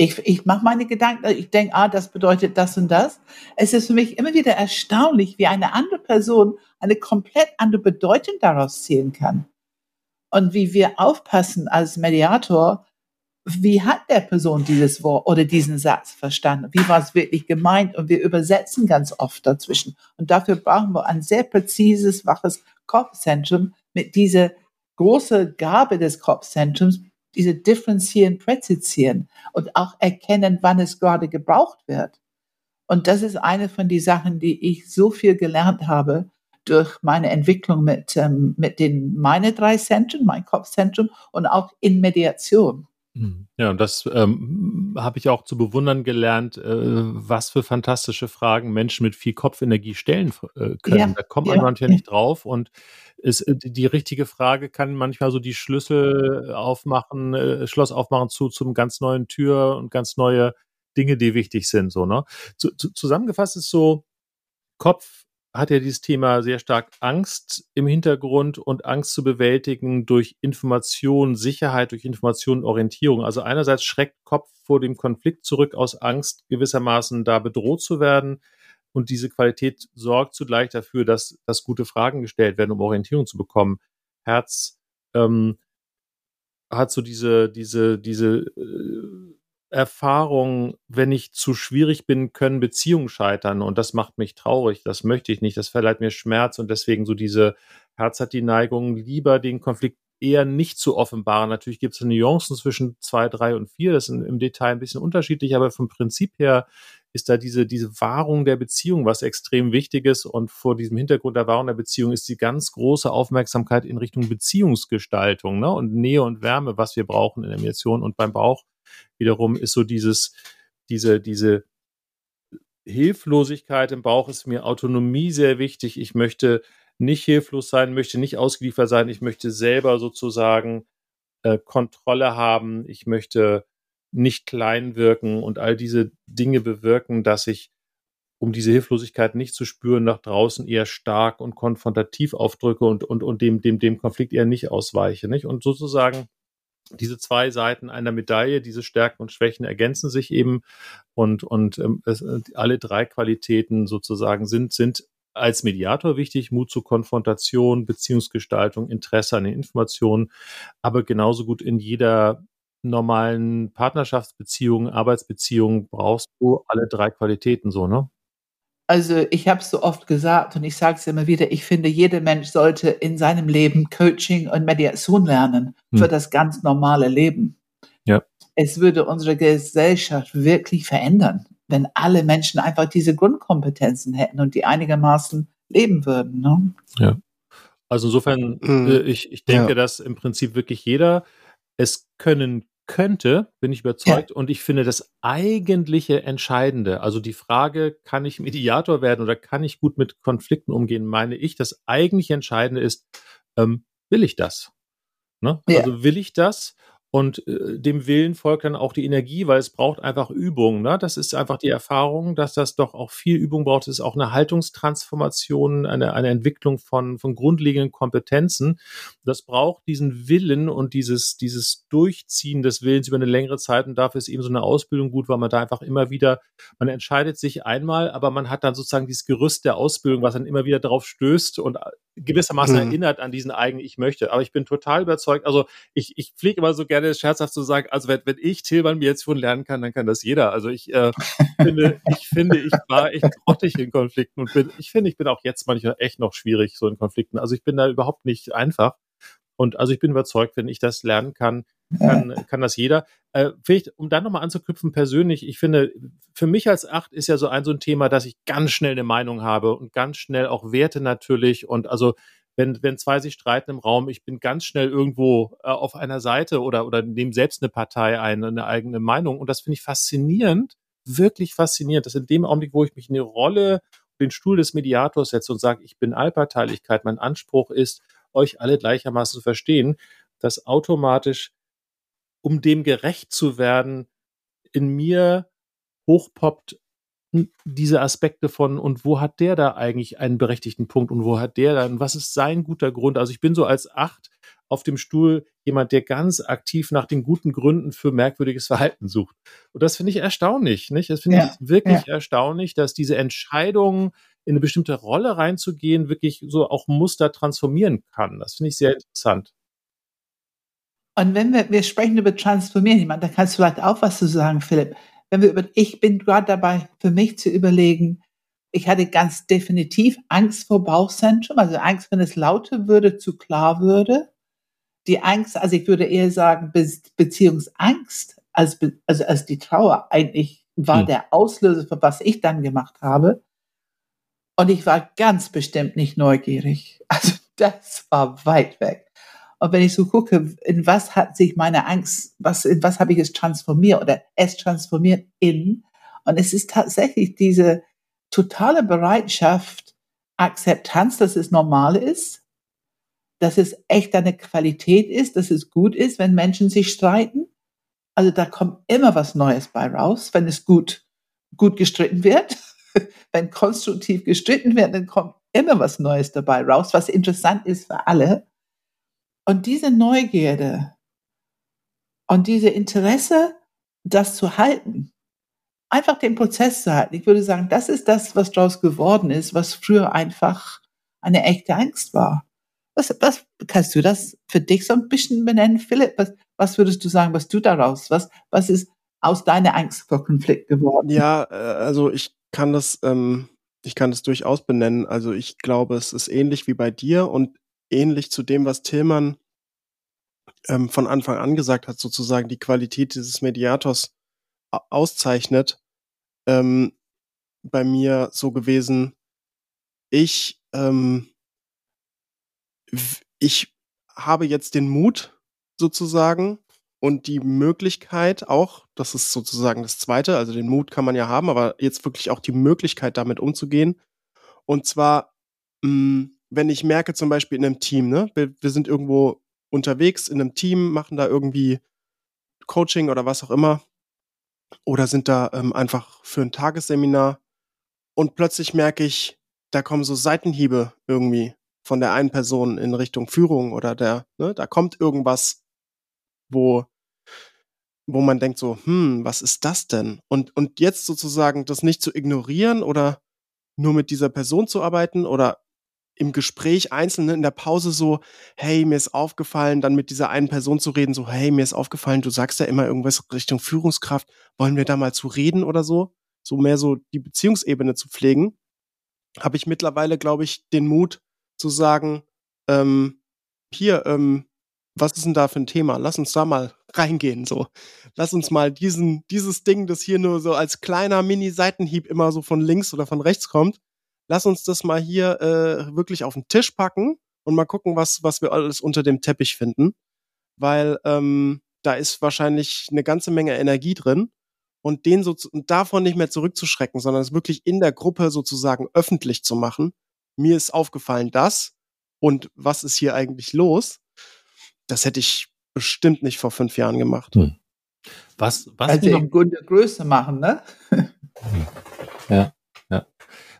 ich, ich mache meine Gedanken, ich denke, ah, das bedeutet das und das. Es ist für mich immer wieder erstaunlich, wie eine andere Person eine komplett andere Bedeutung daraus ziehen kann. Und wie wir aufpassen als Mediator, wie hat der Person dieses Wort oder diesen Satz verstanden? Wie war es wirklich gemeint? Und wir übersetzen ganz oft dazwischen. Und dafür brauchen wir ein sehr präzises, waches Kopfzentrum mit dieser großen Gabe des Kopfzentrums, diese differenzieren, präzisieren und auch erkennen, wann es gerade gebraucht wird. Und das ist eine von den Sachen, die ich so viel gelernt habe durch meine Entwicklung mit, ähm, mit den meine drei Zentren, mein Kopfzentrum und auch in Mediation. Hm. Ja, und das ähm, habe ich auch zu bewundern gelernt, äh, was für fantastische Fragen Menschen mit viel Kopfenergie stellen äh, können. Ja, da kommt man ja, manchmal ja. nicht drauf und ist, äh, die richtige Frage kann manchmal so die Schlüssel aufmachen, äh, Schloss aufmachen zu zum ganz neuen Tür und ganz neue Dinge, die wichtig sind. So ne. Zu, zu, zusammengefasst ist so Kopf hat ja dieses Thema sehr stark Angst im Hintergrund und Angst zu bewältigen durch Information, Sicherheit, durch Information, Orientierung. Also einerseits schreckt Kopf vor dem Konflikt zurück aus Angst, gewissermaßen da bedroht zu werden. Und diese Qualität sorgt zugleich dafür, dass, dass gute Fragen gestellt werden, um Orientierung zu bekommen. Herz ähm, hat so diese, diese, diese äh, Erfahrung, wenn ich zu schwierig bin, können Beziehungen scheitern und das macht mich traurig. Das möchte ich nicht. Das verleiht mir Schmerz und deswegen so diese Herz hat die Neigung, lieber den Konflikt eher nicht zu offenbaren. Natürlich gibt es Nuancen zwischen zwei, drei und vier. Das sind im Detail ein bisschen unterschiedlich, aber vom Prinzip her ist da diese, diese Wahrung der Beziehung, was extrem wichtig ist. Und vor diesem Hintergrund der Wahrung der Beziehung ist die ganz große Aufmerksamkeit in Richtung Beziehungsgestaltung ne? und Nähe und Wärme, was wir brauchen in der Mediation. Und beim Bauch wiederum ist so dieses, diese, diese Hilflosigkeit im Bauch ist mir Autonomie sehr wichtig. Ich möchte nicht hilflos sein, möchte nicht ausgeliefert sein. Ich möchte selber sozusagen äh, Kontrolle haben. Ich möchte nicht klein wirken und all diese Dinge bewirken, dass ich, um diese Hilflosigkeit nicht zu spüren, nach draußen eher stark und konfrontativ aufdrücke und, und, und dem, dem, dem Konflikt eher nicht ausweiche. Nicht? Und sozusagen diese zwei Seiten einer Medaille, diese Stärken und Schwächen ergänzen sich eben und, und ähm, es, alle drei Qualitäten sozusagen sind, sind als Mediator wichtig, Mut zur Konfrontation, Beziehungsgestaltung, Interesse an den Informationen, aber genauso gut in jeder normalen Partnerschaftsbeziehung, Arbeitsbeziehung brauchst du alle drei Qualitäten so, ne? Also ich habe es so oft gesagt und ich sage es immer wieder, ich finde, jeder Mensch sollte in seinem Leben Coaching und Mediation lernen für hm. das ganz normale Leben. Ja. Es würde unsere Gesellschaft wirklich verändern, wenn alle Menschen einfach diese Grundkompetenzen hätten und die einigermaßen leben würden. Ne? Ja. Also insofern, mhm. äh, ich, ich denke, ja. dass im Prinzip wirklich jeder es können könnte, bin ich überzeugt. Ja. Und ich finde das eigentliche Entscheidende, also die Frage, kann ich Mediator werden oder kann ich gut mit Konflikten umgehen, meine ich, das eigentliche Entscheidende ist, ähm, will ich das? Ne? Ja. Also will ich das? Und äh, dem Willen folgt dann auch die Energie, weil es braucht einfach Übung. Ne? Das ist einfach die Erfahrung, dass das doch auch viel Übung braucht. Es ist auch eine Haltungstransformation, eine, eine Entwicklung von, von grundlegenden Kompetenzen. Das braucht diesen Willen und dieses, dieses Durchziehen des Willens über eine längere Zeit. Und dafür ist eben so eine Ausbildung gut, weil man da einfach immer wieder, man entscheidet sich einmal, aber man hat dann sozusagen dieses Gerüst der Ausbildung, was dann immer wieder darauf stößt und gewissermaßen mhm. erinnert an diesen eigenen Ich möchte. Aber ich bin total überzeugt. Also ich, ich pflege immer so gerne gerne scherzhaft zu sagen, also wenn, wenn ich Tilman mir jetzt schon lernen kann, dann kann das jeder. Also ich äh, finde, ich finde, ich war echt grottig in Konflikten und bin, ich finde, ich bin auch jetzt manchmal echt noch schwierig so in Konflikten. Also ich bin da überhaupt nicht einfach. Und also ich bin überzeugt, wenn ich das lernen kann, kann, kann das jeder. Äh, vielleicht, um dann nochmal anzuknüpfen, persönlich, ich finde, für mich als Acht ist ja so ein so ein Thema, dass ich ganz schnell eine Meinung habe und ganz schnell auch Werte natürlich. Und also wenn, wenn zwei sich streiten im Raum, ich bin ganz schnell irgendwo äh, auf einer Seite oder, oder nehme selbst eine Partei ein, eine eigene Meinung. Und das finde ich faszinierend, wirklich faszinierend, dass in dem Augenblick, wo ich mich in die Rolle, den Stuhl des Mediators setze und sage, ich bin Allparteilichkeit, mein Anspruch ist, euch alle gleichermaßen zu verstehen, dass automatisch, um dem gerecht zu werden, in mir hochpoppt, diese Aspekte von und wo hat der da eigentlich einen berechtigten Punkt und wo hat der dann, was ist sein guter Grund? Also ich bin so als Acht auf dem Stuhl jemand, der ganz aktiv nach den guten Gründen für merkwürdiges Verhalten sucht. Und das finde ich erstaunlich, nicht? Das finde ja, ich wirklich ja. erstaunlich, dass diese Entscheidung, in eine bestimmte Rolle reinzugehen, wirklich so auch Muster transformieren kann. Das finde ich sehr interessant. Und wenn wir, wir sprechen über Transformieren, meine, da kannst du vielleicht auch was zu sagen, Philipp wenn wir über, ich bin gerade dabei, für mich zu überlegen, ich hatte ganz definitiv Angst vor Bauchzentrum, also Angst, wenn es lauter würde, zu klar würde. Die Angst, also ich würde eher sagen, Be Beziehungsangst, als, also als die Trauer eigentlich war hm. der Auslöser für was ich dann gemacht habe. Und ich war ganz bestimmt nicht neugierig. Also das war weit weg. Und wenn ich so gucke, in was hat sich meine Angst, was, in was habe ich es transformiert oder es transformiert in? Und es ist tatsächlich diese totale Bereitschaft, Akzeptanz, dass es normal ist, dass es echt eine Qualität ist, dass es gut ist, wenn Menschen sich streiten. Also da kommt immer was Neues bei raus, wenn es gut, gut gestritten wird. wenn konstruktiv gestritten wird, dann kommt immer was Neues dabei raus, was interessant ist für alle. Und diese Neugierde und diese Interesse, das zu halten, einfach den Prozess zu halten. Ich würde sagen, das ist das, was daraus geworden ist, was früher einfach eine echte Angst war. Was, was kannst du das für dich so ein bisschen benennen, Philipp? Was, was würdest du sagen, was du daraus? Was, was ist aus deiner Angst vor Konflikt geworden? Ja, äh, also ich kann das, ähm, ich kann das durchaus benennen. Also ich glaube, es ist ähnlich wie bei dir und ähnlich zu dem, was Tillmann ähm, von Anfang an gesagt hat, sozusagen die Qualität dieses Mediators auszeichnet, ähm, bei mir so gewesen, ich, ähm, ich habe jetzt den Mut sozusagen und die Möglichkeit auch, das ist sozusagen das Zweite, also den Mut kann man ja haben, aber jetzt wirklich auch die Möglichkeit damit umzugehen. Und zwar, mh, hm, wenn ich merke zum Beispiel in einem Team, ne, wir, wir sind irgendwo unterwegs in einem Team, machen da irgendwie Coaching oder was auch immer oder sind da ähm, einfach für ein Tagesseminar und plötzlich merke ich, da kommen so Seitenhiebe irgendwie von der einen Person in Richtung Führung oder der, ne, da kommt irgendwas, wo, wo man denkt so, hm, was ist das denn? Und, und jetzt sozusagen das nicht zu ignorieren oder nur mit dieser Person zu arbeiten oder im Gespräch einzeln ne, in der Pause so, hey, mir ist aufgefallen, dann mit dieser einen Person zu reden, so, hey, mir ist aufgefallen, du sagst ja immer irgendwas Richtung Führungskraft, wollen wir da mal zu reden oder so? So mehr so die Beziehungsebene zu pflegen, habe ich mittlerweile, glaube ich, den Mut zu sagen, ähm, hier, ähm, was ist denn da für ein Thema? Lass uns da mal reingehen, so. Lass uns mal diesen, dieses Ding, das hier nur so als kleiner Mini-Seitenhieb immer so von links oder von rechts kommt, lass uns das mal hier äh, wirklich auf den Tisch packen und mal gucken, was, was wir alles unter dem Teppich finden. Weil ähm, da ist wahrscheinlich eine ganze Menge Energie drin. Und den so davon nicht mehr zurückzuschrecken, sondern es wirklich in der Gruppe sozusagen öffentlich zu machen. Mir ist aufgefallen das und was ist hier eigentlich los? Das hätte ich bestimmt nicht vor fünf Jahren gemacht. Hm. Was, was also in guter Größe machen, ne? ja.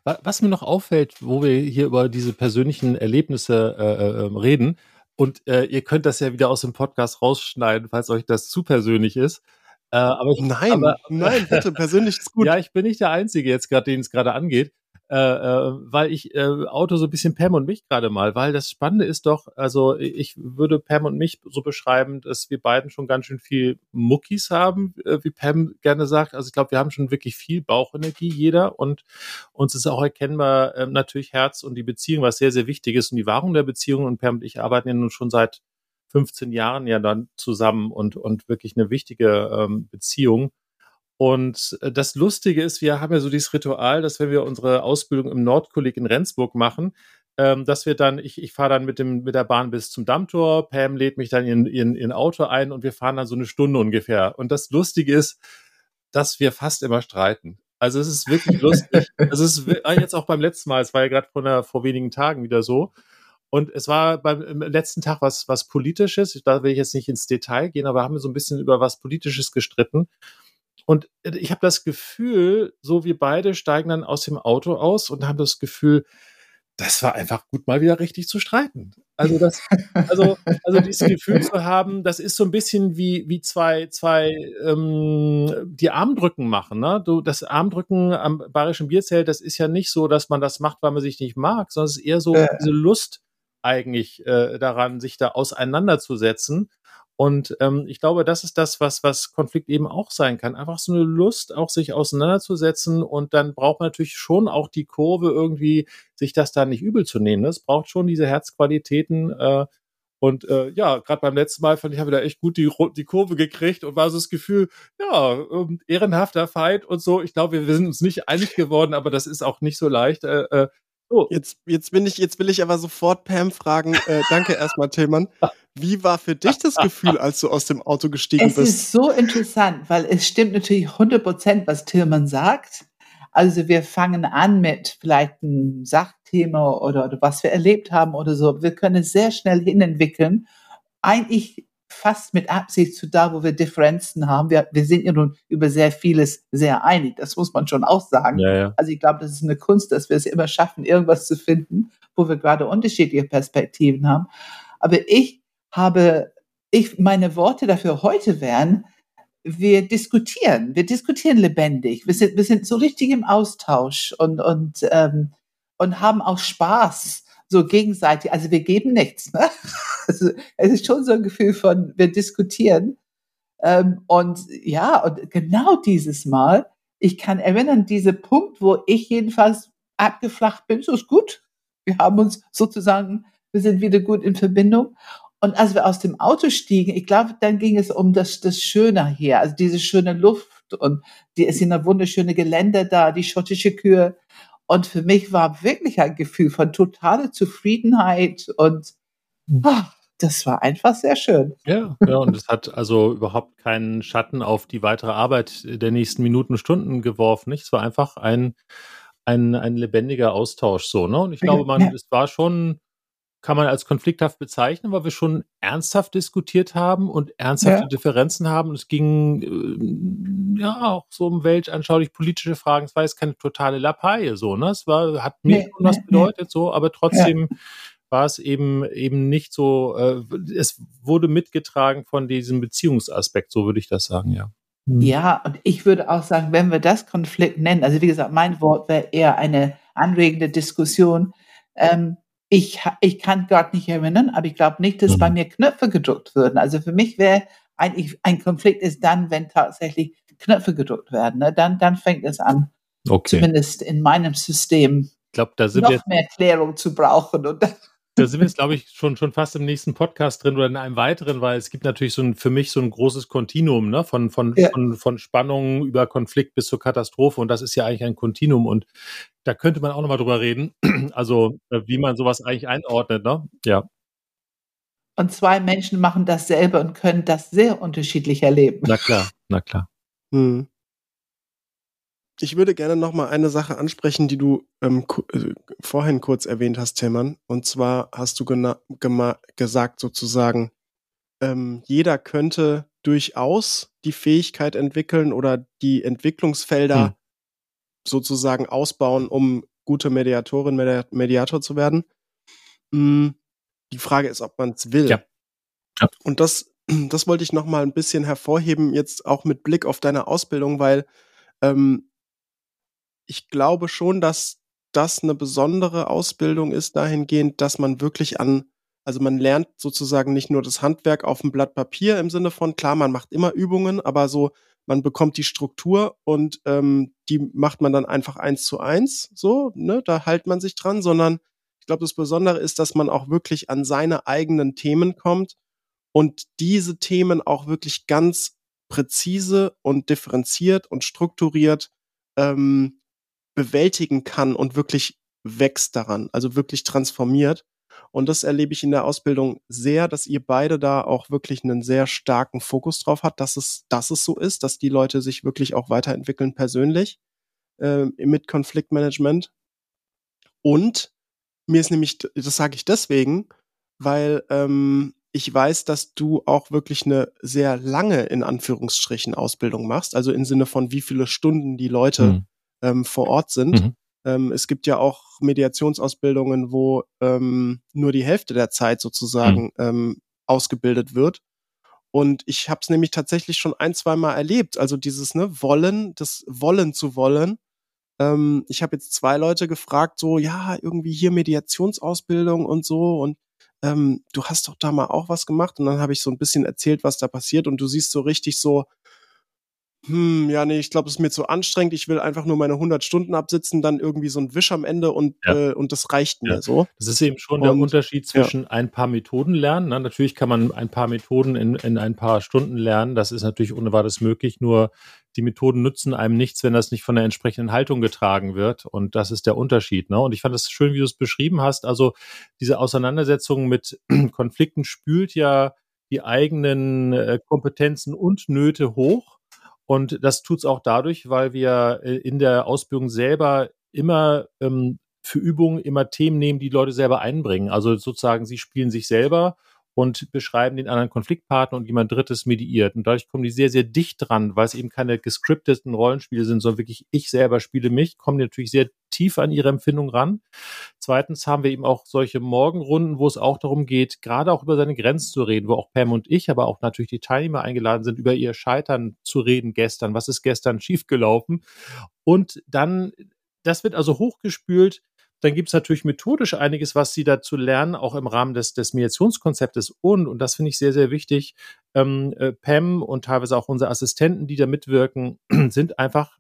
Was mir noch auffällt, wo wir hier über diese persönlichen Erlebnisse äh, äh, ähm, reden, und äh, ihr könnt das ja wieder aus dem Podcast rausschneiden, falls euch das zu persönlich ist. Äh, aber ich, nein, aber, nein, bitte, persönlich ist gut. ja, ich bin nicht der Einzige jetzt gerade, den es gerade angeht äh, äh, weil ich äh, Auto so ein bisschen Pam und mich gerade mal, weil das Spannende ist doch, also ich würde Pam und mich so beschreiben, dass wir beiden schon ganz schön viel Muckis haben, äh, wie Pam gerne sagt. Also ich glaube, wir haben schon wirklich viel Bauchenergie jeder und uns ist auch erkennbar äh, natürlich Herz und die Beziehung, was sehr, sehr wichtig ist und die Wahrung der Beziehung und Pam und ich arbeiten ja nun schon seit 15 Jahren ja dann zusammen und, und wirklich eine wichtige ähm, Beziehung. Und äh, das Lustige ist, wir haben ja so dieses Ritual, dass wenn wir unsere Ausbildung im Nordkolleg in Rendsburg machen, ähm, dass wir dann, ich, ich fahre dann mit, dem, mit der Bahn bis zum Dammtor, Pam lädt mich dann in, in, in Auto ein und wir fahren dann so eine Stunde ungefähr. Und das Lustige ist, dass wir fast immer streiten. Also es ist wirklich lustig. Also es ist ah, jetzt auch beim letzten Mal, es war ja gerade vor, vor wenigen Tagen wieder so. Und es war beim letzten Tag was, was Politisches. Da will ich jetzt nicht ins Detail gehen, aber haben wir so ein bisschen über was Politisches gestritten. Und äh, ich habe das Gefühl, so wir beide steigen dann aus dem Auto aus und haben das Gefühl, das war einfach gut, mal wieder richtig zu streiten. Also das, also, also dieses Gefühl zu haben, das ist so ein bisschen wie, wie zwei, zwei, ähm, die Armdrücken machen, ne? Du, das Armdrücken am bayerischen Bierzelt, das ist ja nicht so, dass man das macht, weil man sich nicht mag, sondern es ist eher so äh. diese Lust eigentlich äh, daran, sich da auseinanderzusetzen. Und ähm, ich glaube, das ist das, was, was Konflikt eben auch sein kann. Einfach so eine Lust, auch sich auseinanderzusetzen. Und dann braucht man natürlich schon auch die Kurve irgendwie, sich das da nicht übel zu nehmen. Es braucht schon diese Herzqualitäten. Äh, und äh, ja, gerade beim letzten Mal fand ich, habe wieder echt gut die, die Kurve gekriegt und war so das Gefühl, ja, ähm, ehrenhafter Fight und so. Ich glaube, wir, wir sind uns nicht einig geworden, aber das ist auch nicht so leicht. Äh, äh Oh. Jetzt, jetzt bin ich, jetzt will ich aber sofort Pam fragen. Äh, danke erstmal, Tillmann. Wie war für dich das Gefühl, als du aus dem Auto gestiegen es bist? Es ist so interessant, weil es stimmt natürlich 100 Prozent, was Tillmann sagt. Also wir fangen an mit vielleicht einem Sachthema oder, oder was wir erlebt haben oder so. Wir können es sehr schnell hinentwickeln. Eigentlich fast mit Absicht zu da, wo wir Differenzen haben. Wir, wir sind ja nun über sehr vieles sehr einig. Das muss man schon auch sagen. Ja, ja. Also ich glaube, das ist eine Kunst, dass wir es immer schaffen, irgendwas zu finden, wo wir gerade unterschiedliche Perspektiven haben. Aber ich habe, ich, meine Worte dafür heute wären, wir diskutieren, wir diskutieren lebendig, wir sind, wir sind so richtig im Austausch und, und, ähm, und haben auch Spaß so gegenseitig, also wir geben nichts. Ne? Also es ist schon so ein Gefühl von, wir diskutieren. Ähm, und ja, und genau dieses Mal, ich kann erinnern, dieser Punkt, wo ich jedenfalls abgeflacht bin, so ist gut. Wir haben uns sozusagen, wir sind wieder gut in Verbindung. Und als wir aus dem Auto stiegen, ich glaube, dann ging es um das, das Schöne hier, also diese schöne Luft und die, es sind wunderschöne Geländer da, die schottische Kühe. Und für mich war wirklich ein Gefühl von totaler Zufriedenheit und oh, das war einfach sehr schön. Ja, ja, und es hat also überhaupt keinen Schatten auf die weitere Arbeit der nächsten Minuten, Stunden geworfen. Nicht? Es war einfach ein, ein, ein lebendiger Austausch so, ne? Und ich glaube, man, ja. es war schon, kann man als konflikthaft bezeichnen, weil wir schon ernsthaft diskutiert haben und ernsthafte ja. Differenzen haben. Und es ging äh, ja auch so um weltanschaulich politische Fragen. Es war jetzt keine totale Lappalie so, ne? Es war, hat mir nee, was nee, bedeutet, nee. so, aber trotzdem ja war es eben eben nicht so, äh, es wurde mitgetragen von diesem Beziehungsaspekt, so würde ich das sagen, ja. Hm. Ja, und ich würde auch sagen, wenn wir das Konflikt nennen, also wie gesagt, mein Wort wäre eher eine anregende Diskussion. Ähm, ich, ich kann gerade nicht erinnern, aber ich glaube nicht, dass mhm. bei mir Knöpfe gedruckt würden. Also für mich wäre eigentlich ein Konflikt ist dann, wenn tatsächlich Knöpfe gedruckt werden. Ne? Dann, dann fängt es an. Okay. Zumindest in meinem System. Ich glaube, da sind noch mehr Klärung zu brauchen. Und da sind wir jetzt, glaube ich, schon, schon fast im nächsten Podcast drin oder in einem weiteren, weil es gibt natürlich so ein, für mich so ein großes Kontinuum, ne, von, von, ja. von, von Spannung über Konflikt bis zur Katastrophe. Und das ist ja eigentlich ein Kontinuum. Und da könnte man auch nochmal drüber reden. Also, äh, wie man sowas eigentlich einordnet, ne? Ja. Und zwei Menschen machen dasselbe und können das sehr unterschiedlich erleben. Na klar, na klar. Hm. Ich würde gerne noch mal eine Sache ansprechen, die du ähm, äh, vorhin kurz erwähnt hast, Tillmann. Und zwar hast du gesagt sozusagen, ähm, jeder könnte durchaus die Fähigkeit entwickeln oder die Entwicklungsfelder hm. sozusagen ausbauen, um gute Mediatorin, Mediator zu werden. Hm, die Frage ist, ob man es will. Ja. ja. Und das, das wollte ich noch mal ein bisschen hervorheben, jetzt auch mit Blick auf deine Ausbildung, weil ähm, ich glaube schon, dass das eine besondere Ausbildung ist dahingehend, dass man wirklich an, also man lernt sozusagen nicht nur das Handwerk auf dem Blatt Papier im Sinne von, klar, man macht immer Übungen, aber so, man bekommt die Struktur und ähm, die macht man dann einfach eins zu eins, so, ne, da hält man sich dran, sondern ich glaube, das Besondere ist, dass man auch wirklich an seine eigenen Themen kommt und diese Themen auch wirklich ganz präzise und differenziert und strukturiert ähm, bewältigen kann und wirklich wächst daran, also wirklich transformiert. Und das erlebe ich in der Ausbildung sehr, dass ihr beide da auch wirklich einen sehr starken Fokus drauf habt, dass es, dass es so ist, dass die Leute sich wirklich auch weiterentwickeln persönlich äh, mit Konfliktmanagement. Und mir ist nämlich, das sage ich deswegen, weil ähm, ich weiß, dass du auch wirklich eine sehr lange, in Anführungsstrichen, Ausbildung machst. Also im Sinne von, wie viele Stunden die Leute mhm ähm, vor Ort sind. Mhm. Ähm, es gibt ja auch Mediationsausbildungen, wo ähm, nur die Hälfte der Zeit sozusagen mhm. ähm, ausgebildet wird. Und ich habe es nämlich tatsächlich schon ein, zwei Mal erlebt. Also dieses ne, Wollen, das Wollen zu wollen. Ähm, ich habe jetzt zwei Leute gefragt, so, ja, irgendwie hier Mediationsausbildung und so. Und ähm, du hast doch da mal auch was gemacht. Und dann habe ich so ein bisschen erzählt, was da passiert. Und du siehst so richtig so, hm, ja, nee, ich glaube, es ist mir zu anstrengend. Ich will einfach nur meine 100 Stunden absitzen, dann irgendwie so ein Wisch am Ende und, ja. äh, und das reicht mir ja. so. Das ist eben schon und, der Unterschied zwischen ja. ein paar Methoden lernen. Na, natürlich kann man ein paar Methoden in, in ein paar Stunden lernen. Das ist natürlich ohne weiteres möglich. Nur die Methoden nützen einem nichts, wenn das nicht von der entsprechenden Haltung getragen wird. Und das ist der Unterschied. Ne? Und ich fand es schön, wie du es beschrieben hast. Also diese Auseinandersetzung mit Konflikten spült ja die eigenen äh, Kompetenzen und Nöte hoch und das tut's auch dadurch, weil wir äh, in der Ausbildung selber immer ähm, für Übungen immer Themen nehmen, die Leute selber einbringen. Also sozusagen, sie spielen sich selber und beschreiben den anderen Konfliktpartner und jemand Drittes mediiert. Und dadurch kommen die sehr, sehr dicht dran, weil es eben keine gescripteten Rollenspiele sind, sondern wirklich ich selber spiele mich, kommen die natürlich sehr tief an ihre Empfindung ran. Zweitens haben wir eben auch solche Morgenrunden, wo es auch darum geht, gerade auch über seine Grenzen zu reden, wo auch Pam und ich, aber auch natürlich die Teilnehmer eingeladen sind, über ihr Scheitern zu reden gestern. Was ist gestern schiefgelaufen? Und dann, das wird also hochgespült dann gibt es natürlich methodisch einiges, was Sie dazu lernen, auch im Rahmen des, des Mediationskonzeptes. Und, und das finde ich sehr, sehr wichtig, ähm, äh, Pam und teilweise auch unsere Assistenten, die da mitwirken, sind einfach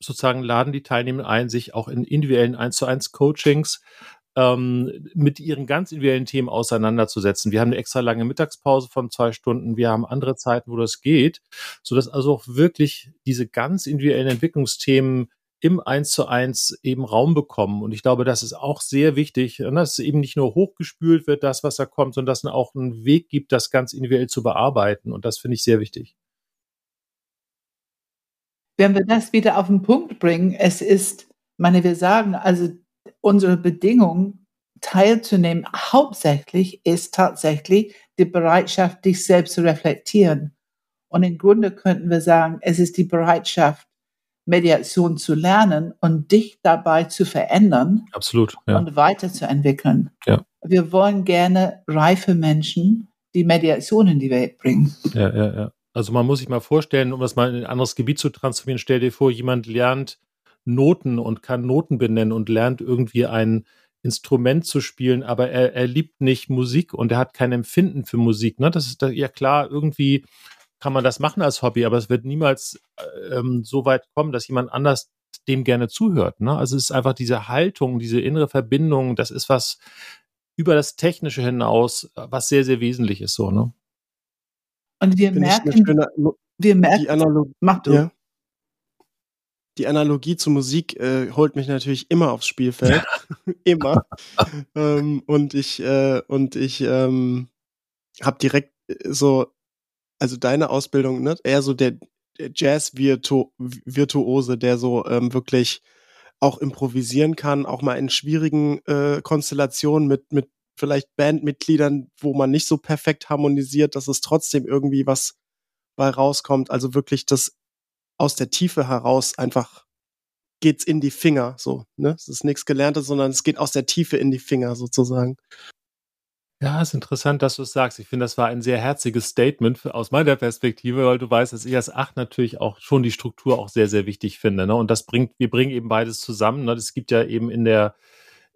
sozusagen laden die Teilnehmer ein, sich auch in individuellen 1 zu 1 Coachings ähm, mit ihren ganz individuellen Themen auseinanderzusetzen. Wir haben eine extra lange Mittagspause von zwei Stunden. Wir haben andere Zeiten, wo das geht, sodass also auch wirklich diese ganz individuellen Entwicklungsthemen im Eins zu eins eben Raum bekommen. Und ich glaube, das ist auch sehr wichtig, ne, dass eben nicht nur hochgespült wird, das, was da kommt, sondern dass es auch einen Weg gibt, das ganz individuell zu bearbeiten. Und das finde ich sehr wichtig. Wenn wir das wieder auf den Punkt bringen, es ist, meine, wir sagen, also unsere Bedingung teilzunehmen, hauptsächlich ist tatsächlich die Bereitschaft, dich selbst zu reflektieren. Und im Grunde könnten wir sagen, es ist die Bereitschaft, Mediation zu lernen und dich dabei zu verändern Absolut, ja. und weiterzuentwickeln. Ja. Wir wollen gerne reife Menschen, die Mediation in die Welt bringen. Ja, ja, ja. Also man muss sich mal vorstellen, um das mal in ein anderes Gebiet zu transformieren, stell dir vor, jemand lernt Noten und kann Noten benennen und lernt irgendwie ein Instrument zu spielen, aber er, er liebt nicht Musik und er hat kein Empfinden für Musik. Ne? Das ist da, ja klar, irgendwie kann man das machen als Hobby, aber es wird niemals ähm, so weit kommen, dass jemand anders dem gerne zuhört. Ne? Also es ist einfach diese Haltung, diese innere Verbindung, das ist was über das Technische hinaus, was sehr, sehr wesentlich ist so, ne? Und wir Find merken, schöne, wir merken, die Analogie, mach du. Ja. Die Analogie zur Musik äh, holt mich natürlich immer aufs Spielfeld, immer. ähm, und ich äh, und ich ähm, habe direkt äh, so also deine Ausbildung, ne, eher so der, Jazz-Virtuose, der so ähm, wirklich auch improvisieren kann, auch mal in schwierigen äh, Konstellationen mit, mit vielleicht Bandmitgliedern, wo man nicht so perfekt harmonisiert, dass es trotzdem irgendwie was bei rauskommt. Also wirklich das aus der Tiefe heraus einfach geht's in die Finger, so, ne? Es ist nichts Gelerntes, sondern es geht aus der Tiefe in die Finger sozusagen. Ja, ist interessant, dass du es sagst. Ich finde, das war ein sehr herziges Statement aus meiner Perspektive, weil du weißt, dass ich als Acht natürlich auch schon die Struktur auch sehr, sehr wichtig finde. Ne? Und das bringt, wir bringen eben beides zusammen. Ne? Gibt ja eben in der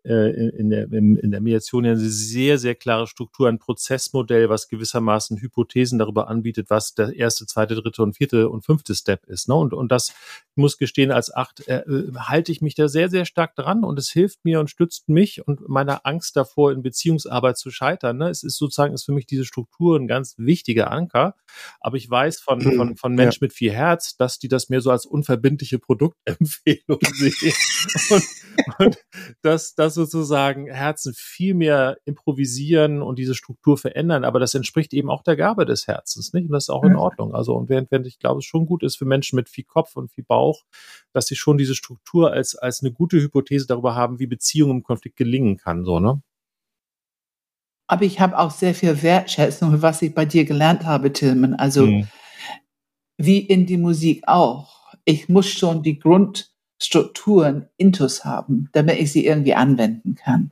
in, der, in der Mediation ja eine sehr, sehr klare Struktur, ein Prozessmodell, was gewissermaßen Hypothesen darüber anbietet, was der erste, zweite, dritte und vierte und fünfte Step ist. Ne? Und, und das ich muss gestehen, als acht äh, halte ich mich da sehr, sehr stark dran und es hilft mir und stützt mich und meiner Angst davor, in Beziehungsarbeit zu scheitern. Ne? Es ist sozusagen, ist für mich diese Struktur ein ganz wichtiger Anker. Aber ich weiß von, mhm. von, von Menschen ja. mit viel Herz, dass die das mehr so als unverbindliche Produktempfehlung sehen. und, und dass, dass sozusagen Herzen viel mehr improvisieren und diese Struktur verändern. Aber das entspricht eben auch der Gabe des Herzens, nicht? Und das ist auch in Ordnung. Also, und während, während ich glaube, es schon gut ist für Menschen mit viel Kopf und viel Bauch, dass sie schon diese Struktur als, als eine gute Hypothese darüber haben, wie Beziehung im Konflikt gelingen kann, so, ne? Aber ich habe auch sehr viel Wertschätzung, was ich bei dir gelernt habe, Tilman. Also, mhm. wie in die Musik auch. Ich muss schon die Grund, Strukturen intus haben, damit ich sie irgendwie anwenden kann.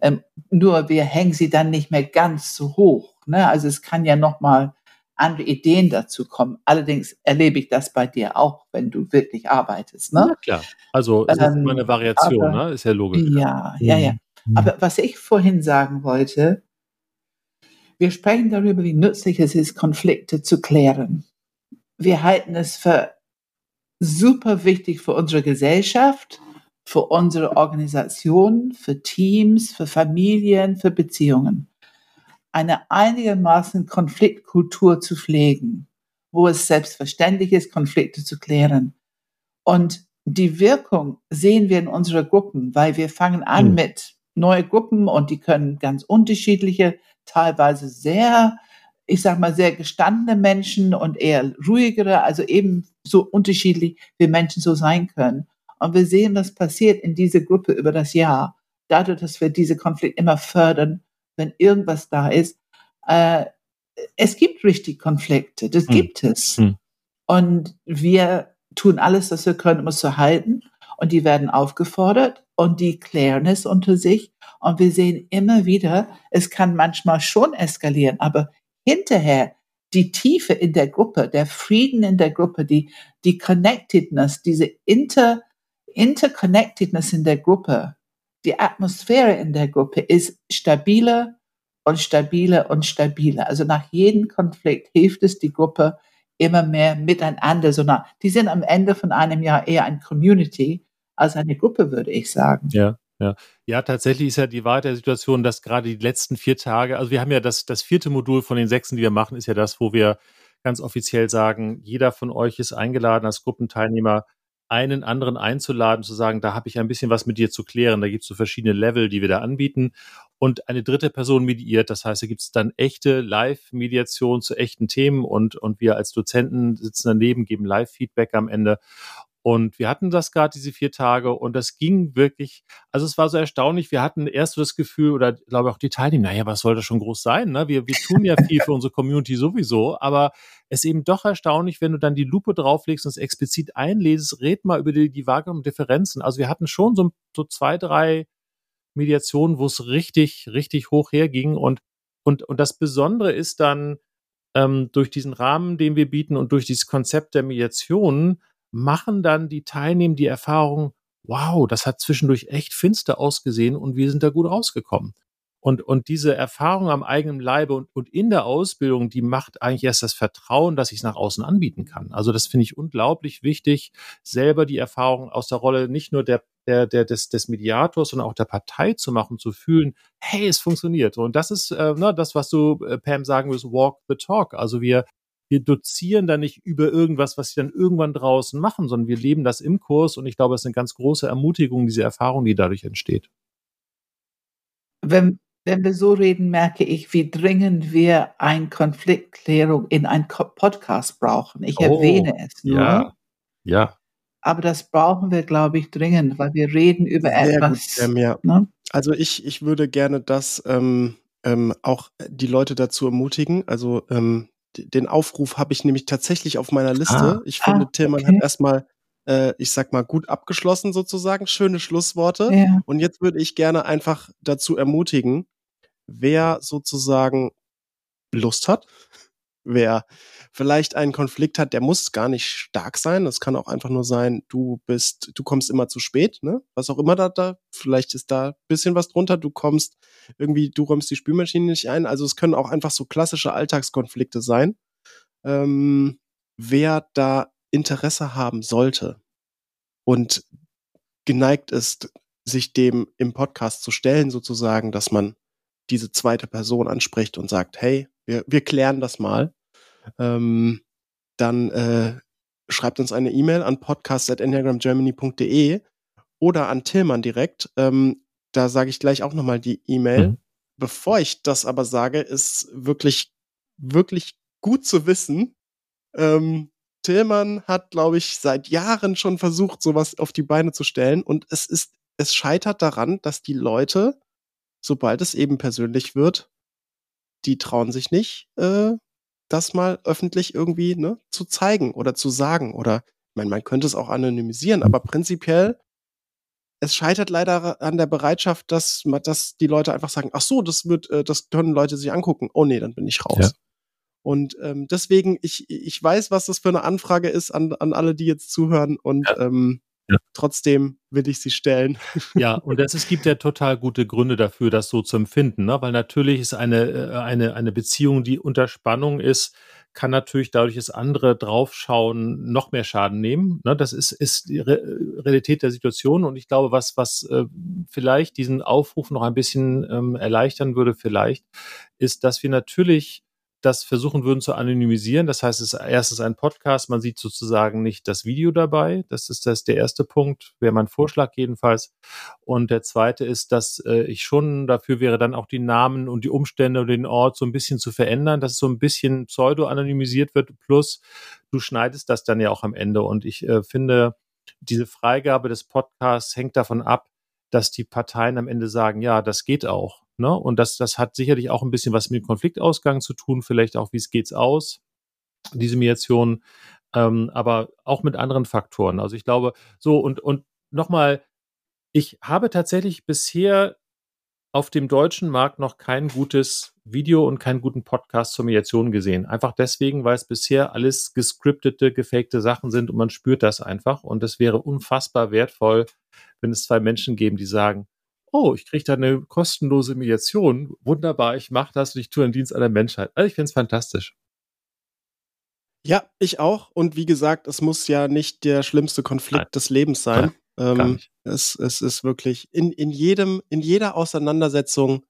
Ähm, nur wir hängen sie dann nicht mehr ganz so hoch. Ne? Also es kann ja noch mal andere Ideen dazu kommen. Allerdings erlebe ich das bei dir auch, wenn du wirklich arbeitest. Ne? Ja, klar. Also es ähm, ist immer eine Variation, aber, ne? ist ja logisch. Ja, ja, ja. Mhm. Aber was ich vorhin sagen wollte, wir sprechen darüber, wie nützlich es ist, Konflikte zu klären. Wir halten es für super wichtig für unsere Gesellschaft, für unsere Organisation, für Teams, für Familien, für Beziehungen. Eine einigermaßen Konfliktkultur zu pflegen, wo es selbstverständlich ist, Konflikte zu klären. Und die Wirkung sehen wir in unseren Gruppen, weil wir fangen an mhm. mit neuen Gruppen und die können ganz unterschiedliche, teilweise sehr ich sag mal, sehr gestandene Menschen und eher ruhigere, also eben so unterschiedlich wie Menschen so sein können. Und wir sehen, was passiert in dieser Gruppe über das Jahr. Dadurch, dass wir diese Konflikte immer fördern, wenn irgendwas da ist. Äh, es gibt richtig Konflikte, das hm. gibt es. Hm. Und wir tun alles, was wir können, um es zu halten. Und die werden aufgefordert und die klären es unter sich. Und wir sehen immer wieder, es kann manchmal schon eskalieren, aber hinterher die Tiefe in der Gruppe, der Frieden in der Gruppe, die, die Connectedness, diese Inter, Interconnectedness in der Gruppe, die Atmosphäre in der Gruppe ist stabiler und stabiler und stabiler. Also nach jedem Konflikt hilft es die Gruppe immer mehr miteinander. Sondern die sind am Ende von einem Jahr eher ein Community als eine Gruppe, würde ich sagen. Ja, Ja. ja, tatsächlich ist ja die Wahrheit der Situation, dass gerade die letzten vier Tage, also wir haben ja das, das vierte Modul von den sechsen, die wir machen, ist ja das, wo wir ganz offiziell sagen, jeder von euch ist eingeladen als Gruppenteilnehmer, einen anderen einzuladen, zu sagen, da habe ich ein bisschen was mit dir zu klären. Da gibt es so verschiedene Level, die wir da anbieten. Und eine dritte Person mediiert. Das heißt, da gibt es dann echte Live-Mediation zu echten Themen und, und wir als Dozenten sitzen daneben, geben Live-Feedback am Ende. Und wir hatten das gerade diese vier Tage und das ging wirklich, also es war so erstaunlich. Wir hatten erst so das Gefühl, oder glaube auch die Teilnehmer, naja, was soll das schon groß sein? Ne? Wir, wir tun ja viel für unsere Community sowieso, aber es ist eben doch erstaunlich, wenn du dann die Lupe drauflegst und es explizit einlesest, red mal über die, die wahrgenommenen Differenzen. Also wir hatten schon so, so zwei, drei Mediationen, wo es richtig, richtig hoch herging. Und, und, und das Besondere ist dann, ähm, durch diesen Rahmen, den wir bieten und durch dieses Konzept der Mediation, machen dann die Teilnehmer die Erfahrung, wow, das hat zwischendurch echt finster ausgesehen und wir sind da gut rausgekommen. Und, und diese Erfahrung am eigenen Leibe und, und in der Ausbildung, die macht eigentlich erst das Vertrauen, dass ich es nach außen anbieten kann. Also das finde ich unglaublich wichtig, selber die Erfahrung aus der Rolle nicht nur der, der, der des, des Mediators, sondern auch der Partei zu machen, zu fühlen, hey, es funktioniert. Und das ist äh, ne, das, was du, äh, Pam, sagen wirst, walk the talk. Also wir, wir dozieren da nicht über irgendwas, was sie dann irgendwann draußen machen, sondern wir leben das im Kurs und ich glaube, es ist eine ganz große Ermutigung, diese Erfahrung, die dadurch entsteht. Wenn, wenn wir so reden, merke ich, wie dringend wir eine Konfliktklärung in einem Podcast brauchen. Ich oh, erwähne es nur. Ja, ja. Aber das brauchen wir, glaube ich, dringend, weil wir reden über Sehr etwas. Gut, ähm, ja. ne? Also ich, ich würde gerne, dass ähm, ähm, auch die Leute dazu ermutigen. Also ähm, den Aufruf habe ich nämlich tatsächlich auf meiner Liste. Ah, ich finde, ah, Tillmann okay. hat erstmal, äh, ich sag mal, gut abgeschlossen sozusagen, schöne Schlussworte. Ja. Und jetzt würde ich gerne einfach dazu ermutigen, wer sozusagen Lust hat, wer vielleicht einen Konflikt hat, der muss gar nicht stark sein. Das kann auch einfach nur sein, du bist, du kommst immer zu spät, ne? Was auch immer da, da, vielleicht ist da bisschen was drunter, du kommst irgendwie, du räumst die Spülmaschine nicht ein. Also es können auch einfach so klassische Alltagskonflikte sein. Ähm, wer da Interesse haben sollte und geneigt ist, sich dem im Podcast zu stellen, sozusagen, dass man diese zweite Person anspricht und sagt, hey, wir, wir klären das mal, ähm, dann äh, schreibt uns eine E-Mail an podcast.enneagramgermany.de oder an Tillmann direkt. Ähm, da sage ich gleich auch nochmal die E-Mail. Mhm. Bevor ich das aber sage, ist wirklich, wirklich gut zu wissen. Ähm, Tillmann hat, glaube ich, seit Jahren schon versucht, sowas auf die Beine zu stellen. Und es ist, es scheitert daran, dass die Leute sobald es eben persönlich wird, die trauen sich nicht, äh, das mal öffentlich irgendwie ne, zu zeigen oder zu sagen. Oder, ich meine, man könnte es auch anonymisieren, aber prinzipiell, es scheitert leider an der Bereitschaft, dass, dass die Leute einfach sagen, ach so, das wird, äh, das können Leute sich angucken. Oh nee, dann bin ich raus. Ja. Und ähm, deswegen, ich, ich weiß, was das für eine Anfrage ist an, an alle, die jetzt zuhören. Und ja. ähm, ja. Trotzdem will ich sie stellen. Ja, und es, es gibt ja total gute Gründe dafür, das so zu empfinden, ne? weil natürlich ist eine, äh, eine, eine Beziehung, die unter Spannung ist, kann natürlich dadurch, dass andere draufschauen, noch mehr Schaden nehmen. Ne? Das ist, ist die Re Realität der Situation. Und ich glaube, was, was äh, vielleicht diesen Aufruf noch ein bisschen ähm, erleichtern würde, vielleicht, ist, dass wir natürlich das versuchen würden zu anonymisieren. Das heißt, es ist erstens ein Podcast, man sieht sozusagen nicht das Video dabei. Das ist das der erste Punkt, wäre mein Vorschlag jedenfalls. Und der zweite ist, dass äh, ich schon dafür wäre, dann auch die Namen und die Umstände und den Ort so ein bisschen zu verändern, dass es so ein bisschen pseudo-anonymisiert wird. Plus, du schneidest das dann ja auch am Ende. Und ich äh, finde, diese Freigabe des Podcasts hängt davon ab, dass die Parteien am Ende sagen, ja, das geht auch. Ne? Und das, das hat sicherlich auch ein bisschen was mit Konfliktausgang zu tun, vielleicht auch, wie es geht's aus, diese Mediation, ähm, aber auch mit anderen Faktoren. Also ich glaube, so und, und nochmal, ich habe tatsächlich bisher auf dem deutschen Markt noch kein gutes Video und keinen guten Podcast zur Mediation gesehen. Einfach deswegen, weil es bisher alles gescriptete, gefakte Sachen sind und man spürt das einfach. Und es wäre unfassbar wertvoll, wenn es zwei Menschen geben, die sagen, oh, ich kriege da eine kostenlose Mediation. Wunderbar, ich mache das und ich tue einen Dienst an der Menschheit. Also ich finde es fantastisch. Ja, ich auch. Und wie gesagt, es muss ja nicht der schlimmste Konflikt Nein. des Lebens sein. Ähm, es, es ist wirklich in, in jedem, in jeder Auseinandersetzung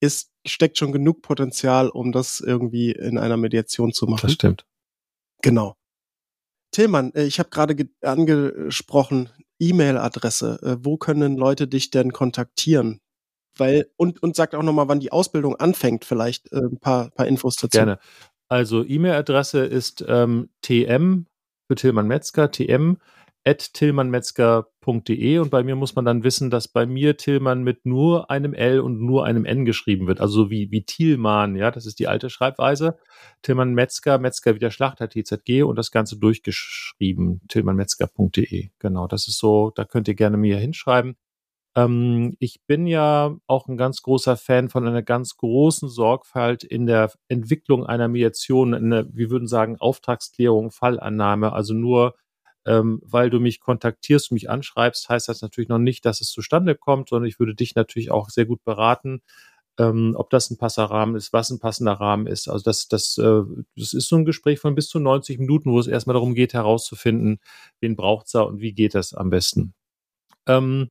ist, steckt schon genug Potenzial, um das irgendwie in einer Mediation zu machen. Das stimmt. Genau. Tillmann, äh, ich habe gerade angesprochen, E-Mail-Adresse. Äh, wo können Leute dich denn kontaktieren? Weil, und, und sagt auch nochmal, wann die Ausbildung anfängt, vielleicht äh, ein paar, paar Infos dazu. Gerne. Also E-Mail-Adresse ist ähm, tm für Tillmann Metzger, tm tillmannmetzger.de und bei mir muss man dann wissen, dass bei mir Tillmann mit nur einem L und nur einem N geschrieben wird, also wie, wie Thielmann, ja, das ist die alte Schreibweise. Tillmann Metzger, Metzger wie der Schlachter, TZG und das Ganze durchgeschrieben, tillmannmetzger.de. Genau, das ist so, da könnt ihr gerne mir hinschreiben. Ähm, ich bin ja auch ein ganz großer Fan von einer ganz großen Sorgfalt in der Entwicklung einer Mediation, eine, wir würden sagen, Auftragsklärung, Fallannahme, also nur ähm, weil du mich kontaktierst, mich anschreibst, heißt das natürlich noch nicht, dass es zustande kommt, sondern ich würde dich natürlich auch sehr gut beraten, ähm, ob das ein passender Rahmen ist, was ein passender Rahmen ist. Also das, das, äh, das ist so ein Gespräch von bis zu 90 Minuten, wo es erstmal darum geht, herauszufinden, wen braucht's da und wie geht das am besten. Ähm,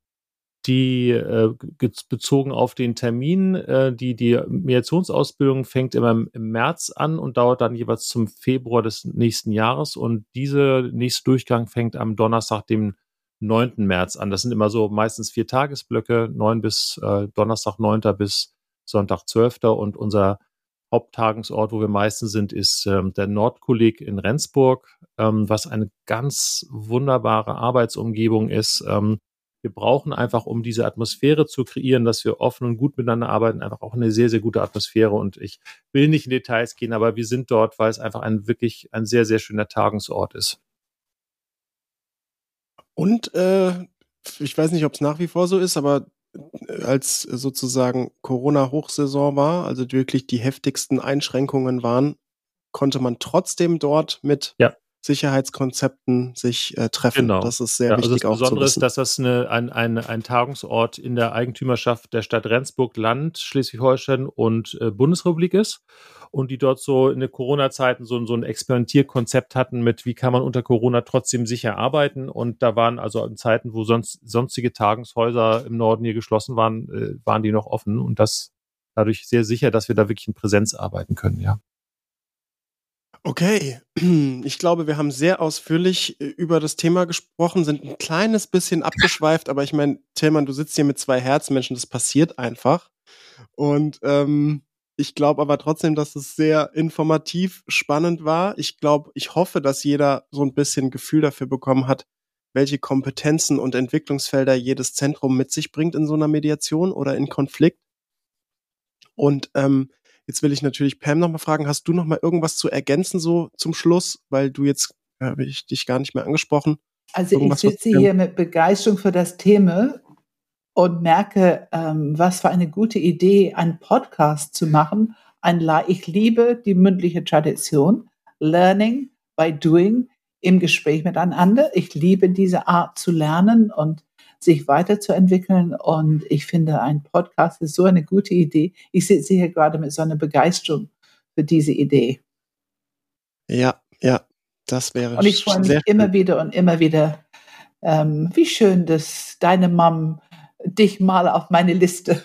die äh, bezogen auf den Termin, äh, die, die Mediationsausbildung fängt immer im, März an und dauert dann jeweils zum Februar des nächsten Jahres und diese nächste Durchgang fängt am Donnerstag, dem 9. März an. Das sind immer so meistens vier Tagesblöcke, 9 bis äh, Donnerstag 9. bis Sonntag 12. und unser Haupttagungsort, wo wir meistens sind, ist ähm, der Nordkolleg in Rendsburg, ähm, was eine ganz wunderbare Arbeitsumgebung ist. Ähm, wir brauchen einfach, um diese Atmosphäre zu kreieren, dass wir offen und gut miteinander arbeiten, einfach auch eine sehr, sehr gute Atmosphäre. Und ich will nicht in Details gehen, aber wir sind dort, weil es einfach ein wirklich ein sehr, sehr schöner Tagungsort ist. Und äh, ich weiß nicht, ob es nach wie vor so ist, aber äh, als sozusagen Corona-Hochsaison war, also wirklich die heftigsten Einschränkungen waren, konnte man trotzdem dort mit ja. Sicherheitskonzepten sich äh, treffen. Genau. Das ist sehr ja, wichtig also das Besondere ist, dass das eine, ein, ein, ein Tagungsort in der Eigentümerschaft der Stadt Rendsburg, Land Schleswig-Holstein und äh, Bundesrepublik ist und die dort so in den Corona-Zeiten so, so ein Experimentierkonzept hatten mit, wie kann man unter Corona trotzdem sicher arbeiten. Und da waren also in Zeiten, wo sonst sonstige Tagungshäuser im Norden hier geschlossen waren, äh, waren die noch offen und das dadurch sehr sicher, dass wir da wirklich in Präsenz arbeiten können, ja. Okay, ich glaube, wir haben sehr ausführlich äh, über das Thema gesprochen, sind ein kleines bisschen abgeschweift, aber ich meine, Tillmann, du sitzt hier mit zwei Herzmenschen, das passiert einfach. Und ähm, ich glaube aber trotzdem, dass es sehr informativ, spannend war. Ich glaube, ich hoffe, dass jeder so ein bisschen Gefühl dafür bekommen hat, welche Kompetenzen und Entwicklungsfelder jedes Zentrum mit sich bringt in so einer Mediation oder in Konflikt. Und ähm, Jetzt will ich natürlich Pam nochmal fragen, hast du nochmal irgendwas zu ergänzen so zum Schluss, weil du jetzt äh, habe ich dich gar nicht mehr angesprochen. Also irgendwas, ich sitze hier mit Begeisterung für das Thema und merke, ähm, was für eine gute Idee, einen Podcast zu machen. Ein ich liebe die mündliche Tradition, Learning by Doing im Gespräch miteinander. Ich liebe diese Art zu lernen und sich weiterzuentwickeln. Und ich finde, ein Podcast ist so eine gute Idee. Ich sitze hier gerade mit so einer Begeisterung für diese Idee. Ja, ja, das wäre Und ich freue mich immer schön. wieder und immer wieder, ähm, wie schön, dass deine Mom dich mal auf meine Liste.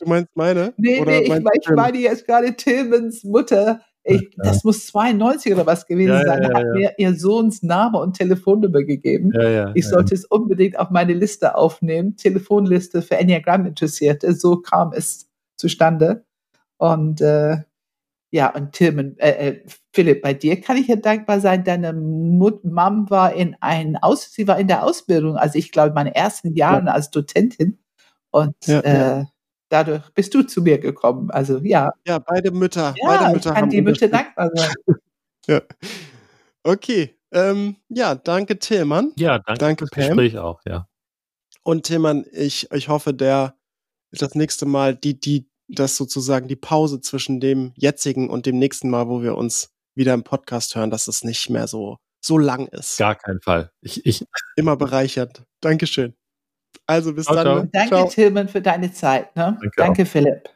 Du meinst meine? Nee, nee, ich, ich meine jetzt gerade Tillmans Mutter ich, ja. Das muss 92 oder was gewesen ja, sein. Ja, hat mir ihr Sohns Name und Telefonnummer gegeben. ich sollte es unbedingt auf meine Liste aufnehmen. Telefonliste für Enneagram Interessierte. So kam es zustande. Und äh, ja, und Tim, äh, äh, Philipp, bei dir kann ich ja dankbar sein. Deine Mut Mom war in ein Aus, sie war in der Ausbildung, also ich glaube, meine ersten Jahren als Dozentin. Und äh, dadurch bist du zu mir gekommen. Also ja. Ja, beide Mütter. Ja, beide Mütter ich kann die Mütter dankbar sein. ja. Okay. Ähm, ja, danke Tillmann. Ja, danke, danke fürs Gespräch auch, ja. Und Tillmann, ich, ich hoffe, der das nächste Mal, die, die, das sozusagen die Pause zwischen dem jetzigen und dem nächsten Mal, wo wir uns wieder im Podcast hören, dass es nicht mehr so, so lang ist. Gar keinen Fall. Ich, ich Immer bereichert. Dankeschön. Also bis ciao, dann. Ciao. Danke, ciao. Tillmann, für deine Zeit. Ne? Danke, Danke Philipp.